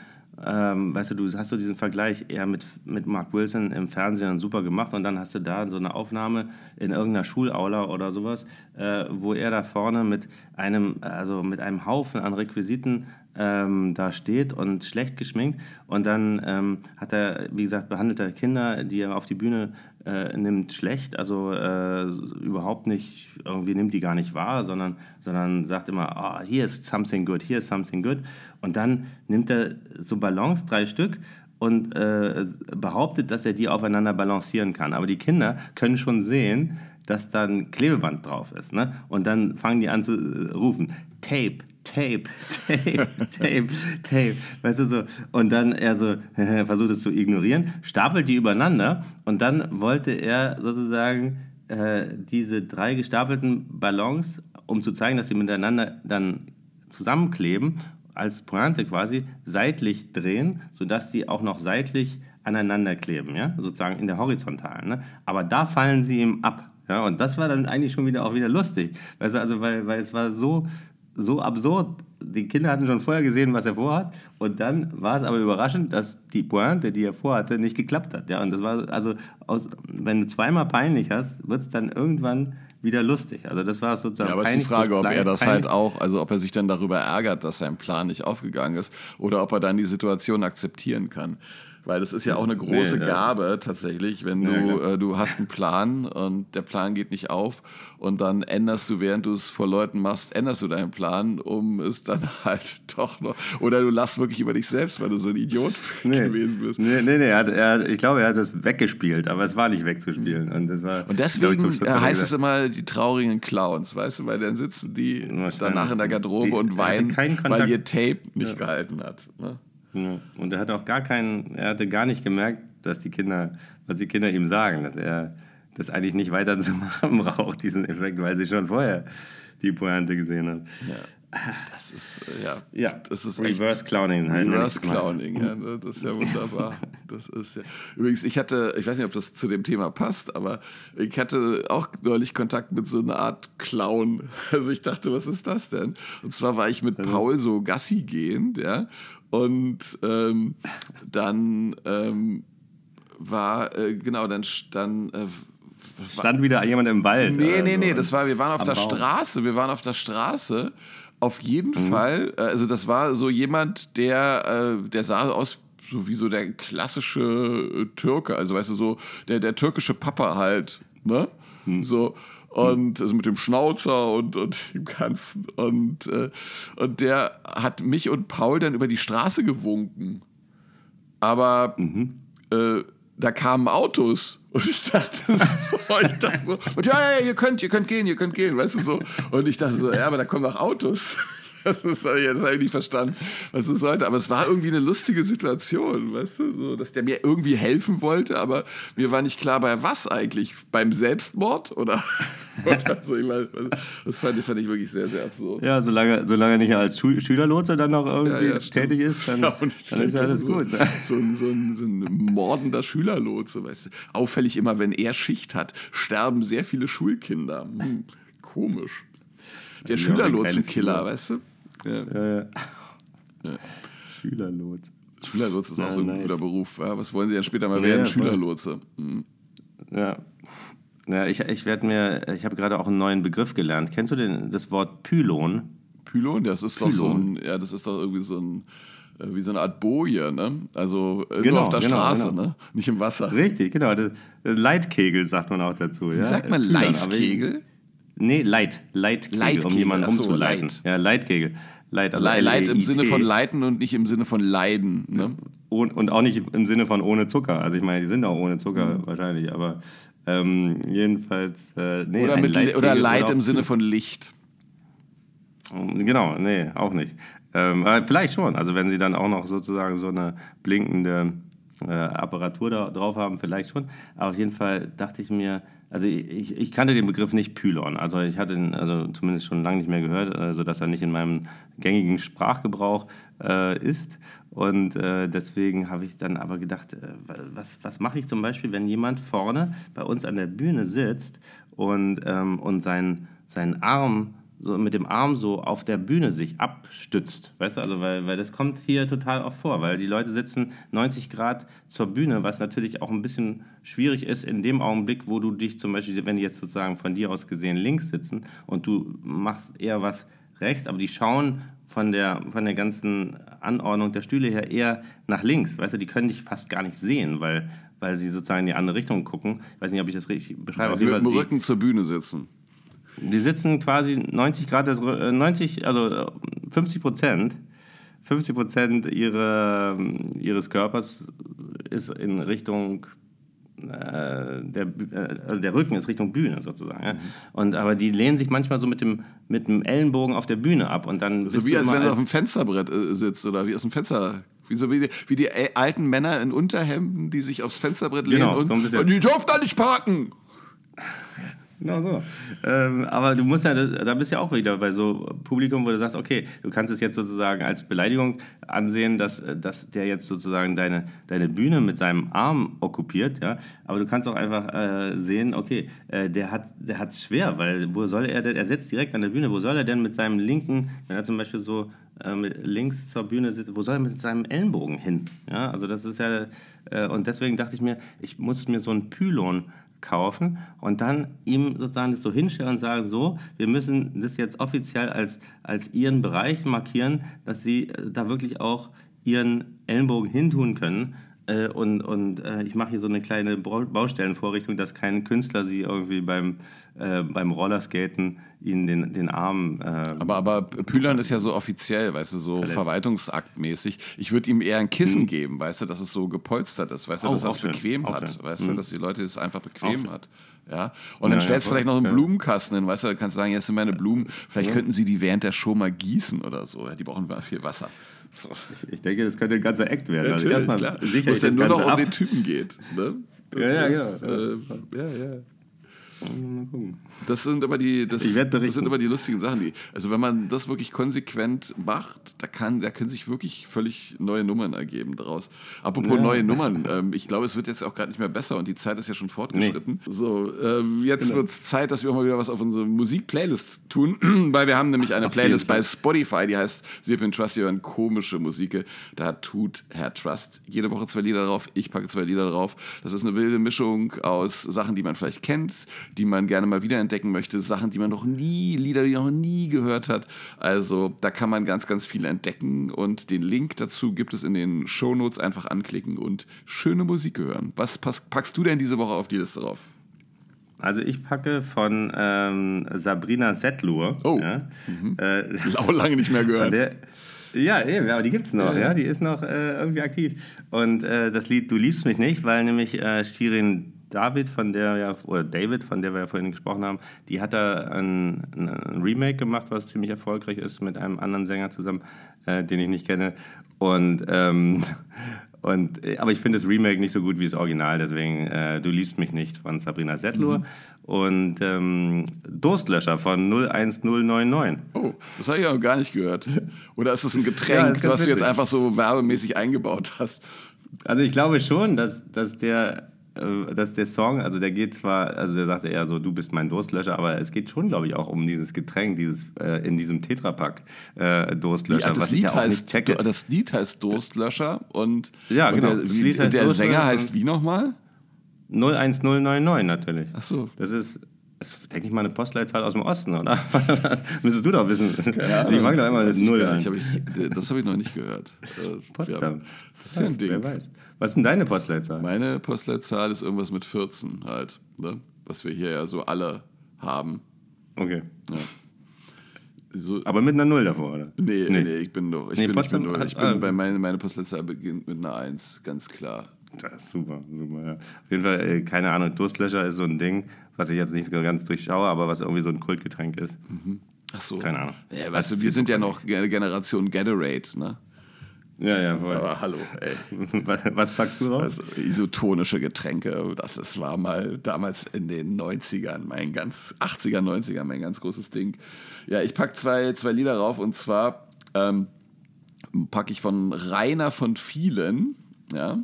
ähm, weißt du, du hast so diesen Vergleich eher mit, mit Mark Wilson im Fernsehen super gemacht und dann hast du da so eine Aufnahme in irgendeiner Schulaula oder sowas, äh, wo er da vorne mit einem, also mit einem Haufen an Requisiten ähm, da steht und schlecht geschminkt. Und dann ähm, hat er, wie gesagt, behandelt er Kinder, die er auf die Bühne äh, nimmt, schlecht. Also äh, überhaupt nicht, irgendwie nimmt die gar nicht wahr, sondern, sondern sagt immer, oh, hier ist something good, hier ist something good. Und dann nimmt er so Ballons, drei Stück, und äh, behauptet, dass er die aufeinander balancieren kann. Aber die Kinder können schon sehen, dass da ein Klebeband drauf ist. Ne? Und dann fangen die an zu äh, rufen, Tape, Tape, Tape, Tape, Tape. Weißt du so? Und dann er so versucht es zu ignorieren, stapelt die übereinander und dann wollte er sozusagen äh, diese drei gestapelten Ballons, um zu zeigen, dass sie miteinander dann zusammenkleben, als Pointe quasi seitlich drehen, sodass sie auch noch seitlich aneinander kleben, ja, sozusagen in der Horizontalen. Ne? Aber da fallen sie ihm ab. Ja, und das war dann eigentlich schon wieder auch wieder lustig. Weißt du, also weil, weil es war so so absurd. Die Kinder hatten schon vorher gesehen, was er vorhat. Und dann war es aber überraschend, dass die Pointe, die er vorhatte, nicht geklappt hat. Ja, und das war also, aus, wenn du zweimal peinlich hast, wird es dann irgendwann wieder lustig. Also das war sozusagen. Ja, aber ist die Frage, ob er das halt auch, also ob er sich dann darüber ärgert, dass sein Plan nicht aufgegangen ist, oder ob er dann die Situation akzeptieren kann. Weil das ist ja auch eine große nee, Gabe ja. tatsächlich, wenn du, ja, äh, du hast einen Plan und der Plan geht nicht auf und dann änderst du, während du es vor Leuten machst, änderst du deinen Plan, um es dann halt doch noch, oder du lachst wirklich über dich selbst, weil du so ein Idiot nee. gewesen bist. Nee, nee, nee, er hat, er, ich glaube, er hat das weggespielt, aber es war nicht wegzuspielen. Und, das war, und deswegen ich, heißt es immer die traurigen Clowns, weißt du, weil dann sitzen die danach in der Garderobe die, und weinen, weil ihr Tape nicht ja. gehalten hat. Ne? Ja. Und er hat auch gar keinen, er hatte gar nicht gemerkt, dass die Kinder, was die Kinder ihm sagen, dass er das eigentlich nicht weiter zu machen braucht, diesen Effekt, weil sie schon vorher die Pointe gesehen hat. Ja. Das ist, äh, ja, ja, das ist Reverse Clowning. Halt Reverse Clowning, ja, ne? das ist ja wunderbar. Das ist ja. Übrigens, ich hatte, ich weiß nicht, ob das zu dem Thema passt, aber ich hatte auch neulich Kontakt mit so einer Art Clown. Also ich dachte, was ist das denn? Und zwar war ich mit Paul so Gassi gehend, ja, und ähm, dann ähm, war, äh, genau, dann, dann äh, stand wieder jemand im Wald. Nee, nee, nee, das war, wir waren auf der Baum. Straße, wir waren auf der Straße. Auf jeden mhm. Fall, äh, also das war so jemand, der, äh, der sah aus so wie so der klassische äh, Türke, also weißt du, so der, der türkische Papa halt, ne? Mhm. So, und also mit dem Schnauzer und, und dem Ganzen. Und, äh, und der hat mich und Paul dann über die Straße gewunken. Aber mhm. äh, da kamen Autos. Und ich dachte so, ich dachte so, und ja, ja, ihr könnt, ihr könnt gehen, ihr könnt gehen, weißt du so. Und ich dachte so, ja, aber da kommen auch Autos. Das ist, jetzt habe ich nicht verstanden, was das sollte. Aber es war irgendwie eine lustige Situation, weißt du, so, dass der mir irgendwie helfen wollte, aber mir war nicht klar, bei was eigentlich? Beim Selbstmord oder? oder so, ich mein, das fand ich, fand ich wirklich sehr, sehr absurd. Ja, solange, solange nicht als Schul Schülerlotse dann noch irgendwie ja, ja, tätig ist, dann, ja, dann ist ja alles so, gut. Ne? So, ein, so, ein, so ein mordender Schülerlotse, weißt du. Auffällig immer, wenn er Schicht hat, sterben sehr viele Schulkinder. Hm, komisch. Der Schülerlotsenkiller, weißt du? Ja. Ja, ja. Schülerlotse. Schülerlotse ist auch so ein nice. guter Beruf. Was wollen Sie ja später mal werden? Schülerlotse. Mhm. Ja. Ja, ich, ich werde mir, ich habe gerade auch einen neuen Begriff gelernt. Kennst du den, das Wort Pylon? Pylon, das ist Pylon. doch so ein, ja, das ist doch irgendwie so ein, äh, wie so eine Art Boje, ne? Also äh, genau, nur auf der genau, Straße, genau. ne? Nicht im Wasser. Richtig, genau. Das, das Leitkegel sagt man auch dazu. Ja? sagt man Leitkegel? Nee, Leit. Leitkegel, Leitkegel, um jemanden so, umzuleiten. Leit. Ja, Leitkegel. Leit, also Leit im Sinne von leiten und nicht im Sinne von leiden. Ne? Und, und auch nicht im Sinne von ohne Zucker. Also ich meine, die sind auch ohne Zucker mhm. wahrscheinlich, aber ähm, jedenfalls. Äh, nee, oder, mit, oder Leid im Sinne von Licht. Genau, nee, auch nicht. Ähm, vielleicht schon. Also wenn sie dann auch noch sozusagen so eine blinkende äh, Apparatur da, drauf haben, vielleicht schon. Aber auf jeden Fall dachte ich mir, also ich, ich kannte den Begriff nicht Pylon. Also ich hatte ihn also zumindest schon lange nicht mehr gehört, äh, sodass er nicht in meinem gängigen Sprachgebrauch äh, ist. Und äh, deswegen habe ich dann aber gedacht, äh, was, was mache ich zum Beispiel, wenn jemand vorne bei uns an der Bühne sitzt und, ähm, und seinen, seinen Arm so mit dem Arm so auf der Bühne sich abstützt. Weißt du, also weil, weil das kommt hier total oft vor, weil die Leute sitzen 90 Grad zur Bühne, was natürlich auch ein bisschen schwierig ist in dem Augenblick, wo du dich zum Beispiel, wenn die jetzt sozusagen von dir aus gesehen links sitzen und du machst eher was rechts, aber die schauen von der, von der ganzen Anordnung der Stühle her eher nach links. Weißt du, die können dich fast gar nicht sehen, weil, weil sie sozusagen in die andere Richtung gucken. Ich weiß nicht, ob ich das richtig beschreibe. Weil sie mit dem Rücken zur Bühne sitzen. Die sitzen quasi 90 Grad, des, 90, also 50 Prozent, 50 Prozent ihre, ihres Körpers ist in Richtung äh, der, also der Rücken ist Richtung Bühne sozusagen. Ja? Und, aber die lehnen sich manchmal so mit dem, mit dem Ellenbogen auf der Bühne ab. Und dann so wie als wenn du auf dem Fensterbrett äh, sitzt oder wie aus dem Fenster. Wie, so wie, die, wie die alten Männer in Unterhemden, die sich aufs Fensterbrett lehnen genau, und, so und die dürfen da nicht parken. Genau so. Ähm, aber du musst ja, da bist ja auch wieder bei so Publikum, wo du sagst, okay, du kannst es jetzt sozusagen als Beleidigung ansehen, dass, dass der jetzt sozusagen deine, deine Bühne mit seinem Arm okkupiert, ja. Aber du kannst auch einfach äh, sehen, okay, äh, der hat der schwer, weil wo soll er denn, er sitzt direkt an der Bühne, wo soll er denn mit seinem linken, wenn er zum Beispiel so äh, links zur Bühne sitzt, wo soll er mit seinem Ellenbogen hin? Ja, also das ist ja, äh, und deswegen dachte ich mir, ich muss mir so ein Pylon kaufen und dann ihm sozusagen das so hinstellen und sagen, so, wir müssen das jetzt offiziell als, als ihren Bereich markieren, dass sie äh, da wirklich auch ihren Ellenbogen hintun können. Äh, und und äh, ich mache hier so eine kleine Baustellenvorrichtung, dass kein Künstler sie irgendwie beim, äh, beim Rollerskaten ihnen den, den Arm. Äh, aber, aber Pülern ist ja so offiziell, weißt du, so verletzt. verwaltungsaktmäßig. Ich würde ihm eher ein Kissen mhm. geben, weißt du, dass es so gepolstert ist, weißt du, dass es bequem auch hat, schön. weißt du, dass die Leute es einfach bequem hat. Ja? Und dann ja, stellst du ja, vielleicht noch einen. Blumenkasten hin, weißt du, da kannst du sagen, hier sind meine Blumen, vielleicht könnten sie die während der Show mal gießen oder so. Die brauchen viel Wasser. So. Ich denke, das könnte ein ganzer Act werden. Also Natürlich, also erstmal sicher, Wo es dann nur noch um ab. den Typen geht. Ne? ja, ja, ist, ja. Äh, ja, ja. Mal gucken. Das sind aber die, das, das sind aber die lustigen Sachen. Die, also wenn man das wirklich konsequent macht, da, kann, da können sich wirklich völlig neue Nummern ergeben daraus. Apropos ja. neue Nummern, ähm, ich glaube, es wird jetzt auch gerade nicht mehr besser und die Zeit ist ja schon fortgeschritten. Nee. So, ähm, jetzt genau. wird es Zeit, dass wir auch mal wieder was auf unsere Musik-Playlist tun, weil wir haben nämlich eine Ach, Playlist bei Spotify, die heißt Sirpin Trust, hören komische Musik. Da tut Herr Trust jede Woche zwei Lieder drauf, ich packe zwei Lieder drauf. Das ist eine wilde Mischung aus Sachen, die man vielleicht kennt, die man gerne mal wiederentdeckt entdecken möchte, Sachen, die man noch nie, Lieder, die man noch nie gehört hat. Also da kann man ganz, ganz viel entdecken und den Link dazu gibt es in den Shownotes. Einfach anklicken und schöne Musik hören. Was packst du denn diese Woche auf die Liste drauf? Also ich packe von ähm, Sabrina Settlur. Oh, ja, mhm. äh, auch lange nicht mehr gehört. Der, ja, eben, aber die gibt es noch, ja, ja. die ist noch äh, irgendwie aktiv. Und äh, das Lied Du liebst mich nicht, weil nämlich äh, Shirin David, von der ja, oder David, von der wir ja vorhin gesprochen haben, die hat da ein, ein Remake gemacht, was ziemlich erfolgreich ist, mit einem anderen Sänger zusammen, äh, den ich nicht kenne. Und, ähm, und, äh, aber ich finde das Remake nicht so gut wie das Original, deswegen äh, Du liebst mich nicht von Sabrina Settlur mhm. und ähm, Durstlöscher von 01099. Oh, das habe ich auch gar nicht gehört. Oder ist das ein Getränk, ja, das was du jetzt einfach so werbemäßig eingebaut hast? Also ich glaube schon, dass, dass der dass der Song, also der geht zwar, also der sagt eher so, du bist mein Durstlöscher, aber es geht schon, glaube ich, auch um dieses Getränk, dieses äh, in diesem Tetrapack äh, Durstlöscher. Ja, das, Lied ja heißt, das Lied heißt Durstlöscher und, ja, genau. und der, wie, der Sänger heißt wie nochmal? 01099 natürlich. Ach so. Das ist das ist, denke ich mal, eine Postleitzahl aus dem Osten, oder? Müsstest du doch wissen. Ja, die fangen doch immer mit Null an. Hab ich, das habe ich noch nicht gehört. Äh, Potsdam. Ja, das ist ja ein Ding. Wer weiß. Was ist denn deine Postleitzahl? Meine Postleitzahl ist irgendwas mit 14 halt. Ne? Was wir hier ja so alle haben. Okay. Ja. So, Aber mit einer Null davor, oder? Nee, nee, nee ich bin doch. Ich nee, bin Potsdam, nicht mit Null. Ich bin ah, bei meine, meine Postleitzahl beginnt mit einer 1, ganz klar. Das ist super, super, ja. Auf jeden Fall, äh, keine Ahnung, Durstlöscher ist so ein Ding, was ich jetzt nicht ganz durchschaue, aber was irgendwie so ein Kultgetränk ist. Mhm. Ach so. Keine Ahnung. Ja, weißt du, wir sind ja noch Generation Gatorade, ne? Ja, ja, voll. Aber hallo, ey. Was, was packst du raus? Also isotonische Getränke, das ist, war mal damals in den 90ern, mein ganz, 80er, 90er, mein ganz großes Ding. Ja, ich packe zwei, zwei Lieder rauf und zwar ähm, packe ich von Rainer von Vielen, ja,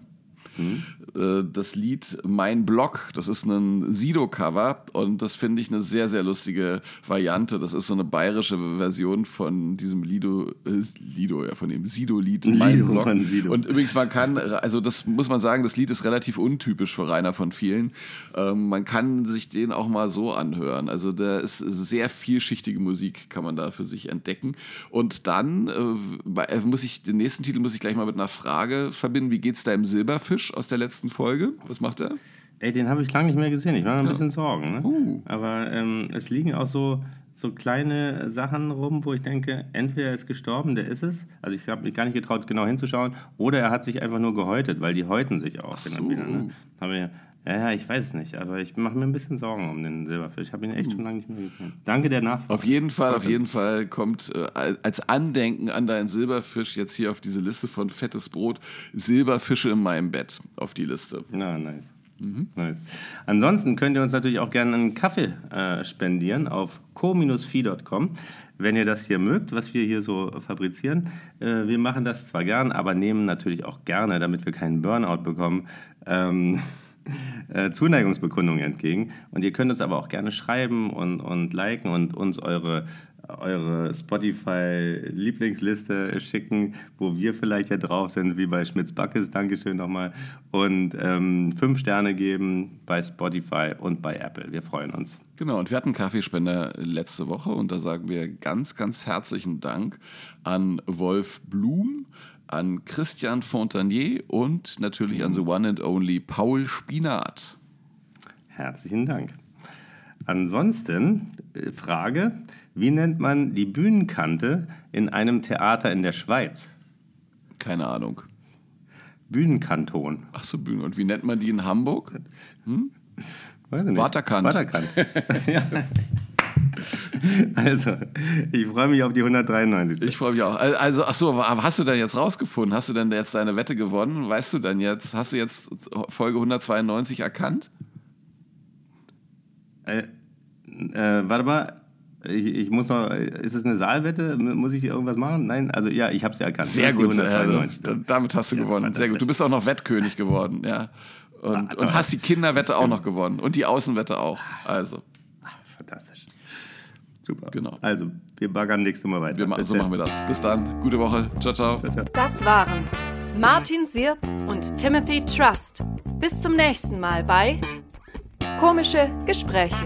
äh, das Lied Mein Blog. Das ist ein Sido-Cover und das finde ich eine sehr, sehr lustige Variante. Das ist so eine bayerische Version von diesem Lido, äh, Lido, ja, von dem Sido-Lied Mein Blog. Und übrigens, man kann, also das muss man sagen, das Lied ist relativ untypisch für Rainer von vielen. Ähm, man kann sich den auch mal so anhören. Also da ist sehr vielschichtige Musik, kann man da für sich entdecken. Und dann äh, äh, muss ich, den nächsten Titel muss ich gleich mal mit einer Frage verbinden. Wie geht's deinem Silberfisch aus der letzten Folge? Was macht er? Ey, den habe ich lange nicht mehr gesehen. Ich mache mir ein bisschen Sorgen. Ne? Uh. Aber ähm, es liegen auch so, so kleine Sachen rum, wo ich denke, entweder er ist gestorben, der ist es. Also ich habe mich gar nicht getraut, genau hinzuschauen. Oder er hat sich einfach nur gehäutet, weil die häuten sich auch. so. und wieder, ne? Ich, ja, ja, ich weiß es nicht. Aber ich mache mir ein bisschen Sorgen um den Silberfisch. Ich habe ihn echt schon lange nicht mehr gesehen. Danke der Nachfrage. Auf jeden Fall, auf jeden Fall kommt äh, als Andenken an deinen Silberfisch jetzt hier auf diese Liste von fettes Brot Silberfische in meinem Bett auf die Liste. Na, nice. nice. Ansonsten könnt ihr uns natürlich auch gerne einen Kaffee äh, spendieren auf co-fi.com, wenn ihr das hier mögt, was wir hier so fabrizieren. Äh, wir machen das zwar gern, aber nehmen natürlich auch gerne, damit wir keinen Burnout bekommen, ähm, äh, Zuneigungsbekundungen entgegen. Und ihr könnt uns aber auch gerne schreiben und, und liken und uns eure eure Spotify-Lieblingsliste schicken, wo wir vielleicht ja drauf sind, wie bei Schmitz Backes, Dankeschön nochmal. Und ähm, fünf Sterne geben bei Spotify und bei Apple. Wir freuen uns. Genau, und wir hatten Kaffeespender letzte Woche und da sagen wir ganz, ganz herzlichen Dank an Wolf Blum, an Christian Fontanier und natürlich an the one and only Paul Spinat. Herzlichen Dank. Ansonsten, äh, Frage, wie nennt man die Bühnenkante in einem Theater in der Schweiz? Keine Ahnung. Bühnenkanton. Ach so, Bühne. Und wie nennt man die in Hamburg? Weiß ich nicht. Waterkant. Waterkant. ja. Also, ich freue mich auf die 193. Ich freue mich auch. Also, ach so, hast du denn jetzt rausgefunden? Hast du denn jetzt deine Wette gewonnen? Weißt du denn jetzt, hast du jetzt Folge 192 erkannt? Äh, äh, warte mal. Ich, ich muss noch, ist es eine Saalwette? Muss ich irgendwas machen? Nein, also ja, ich habe sie erkannt. Sehr gut. äh, 192. da- damit hast du gewonnen. Sehr gut. Du bist auch noch Wettkönig geworden, ja. Und, Ah, und hast die Kinderwette auch noch gewonnen. Und die Außenwette auch. Also, Fantastisch. Super. Genau. Also, wir baggern nächste Mal weiter. wir ma Bis so dann. machen wir das. Bis dann. Gute Woche. Ciao, ciao. Das waren Martin Sirp und Timothy Trust. Bis zum nächsten Mal bei Komische Gespräche.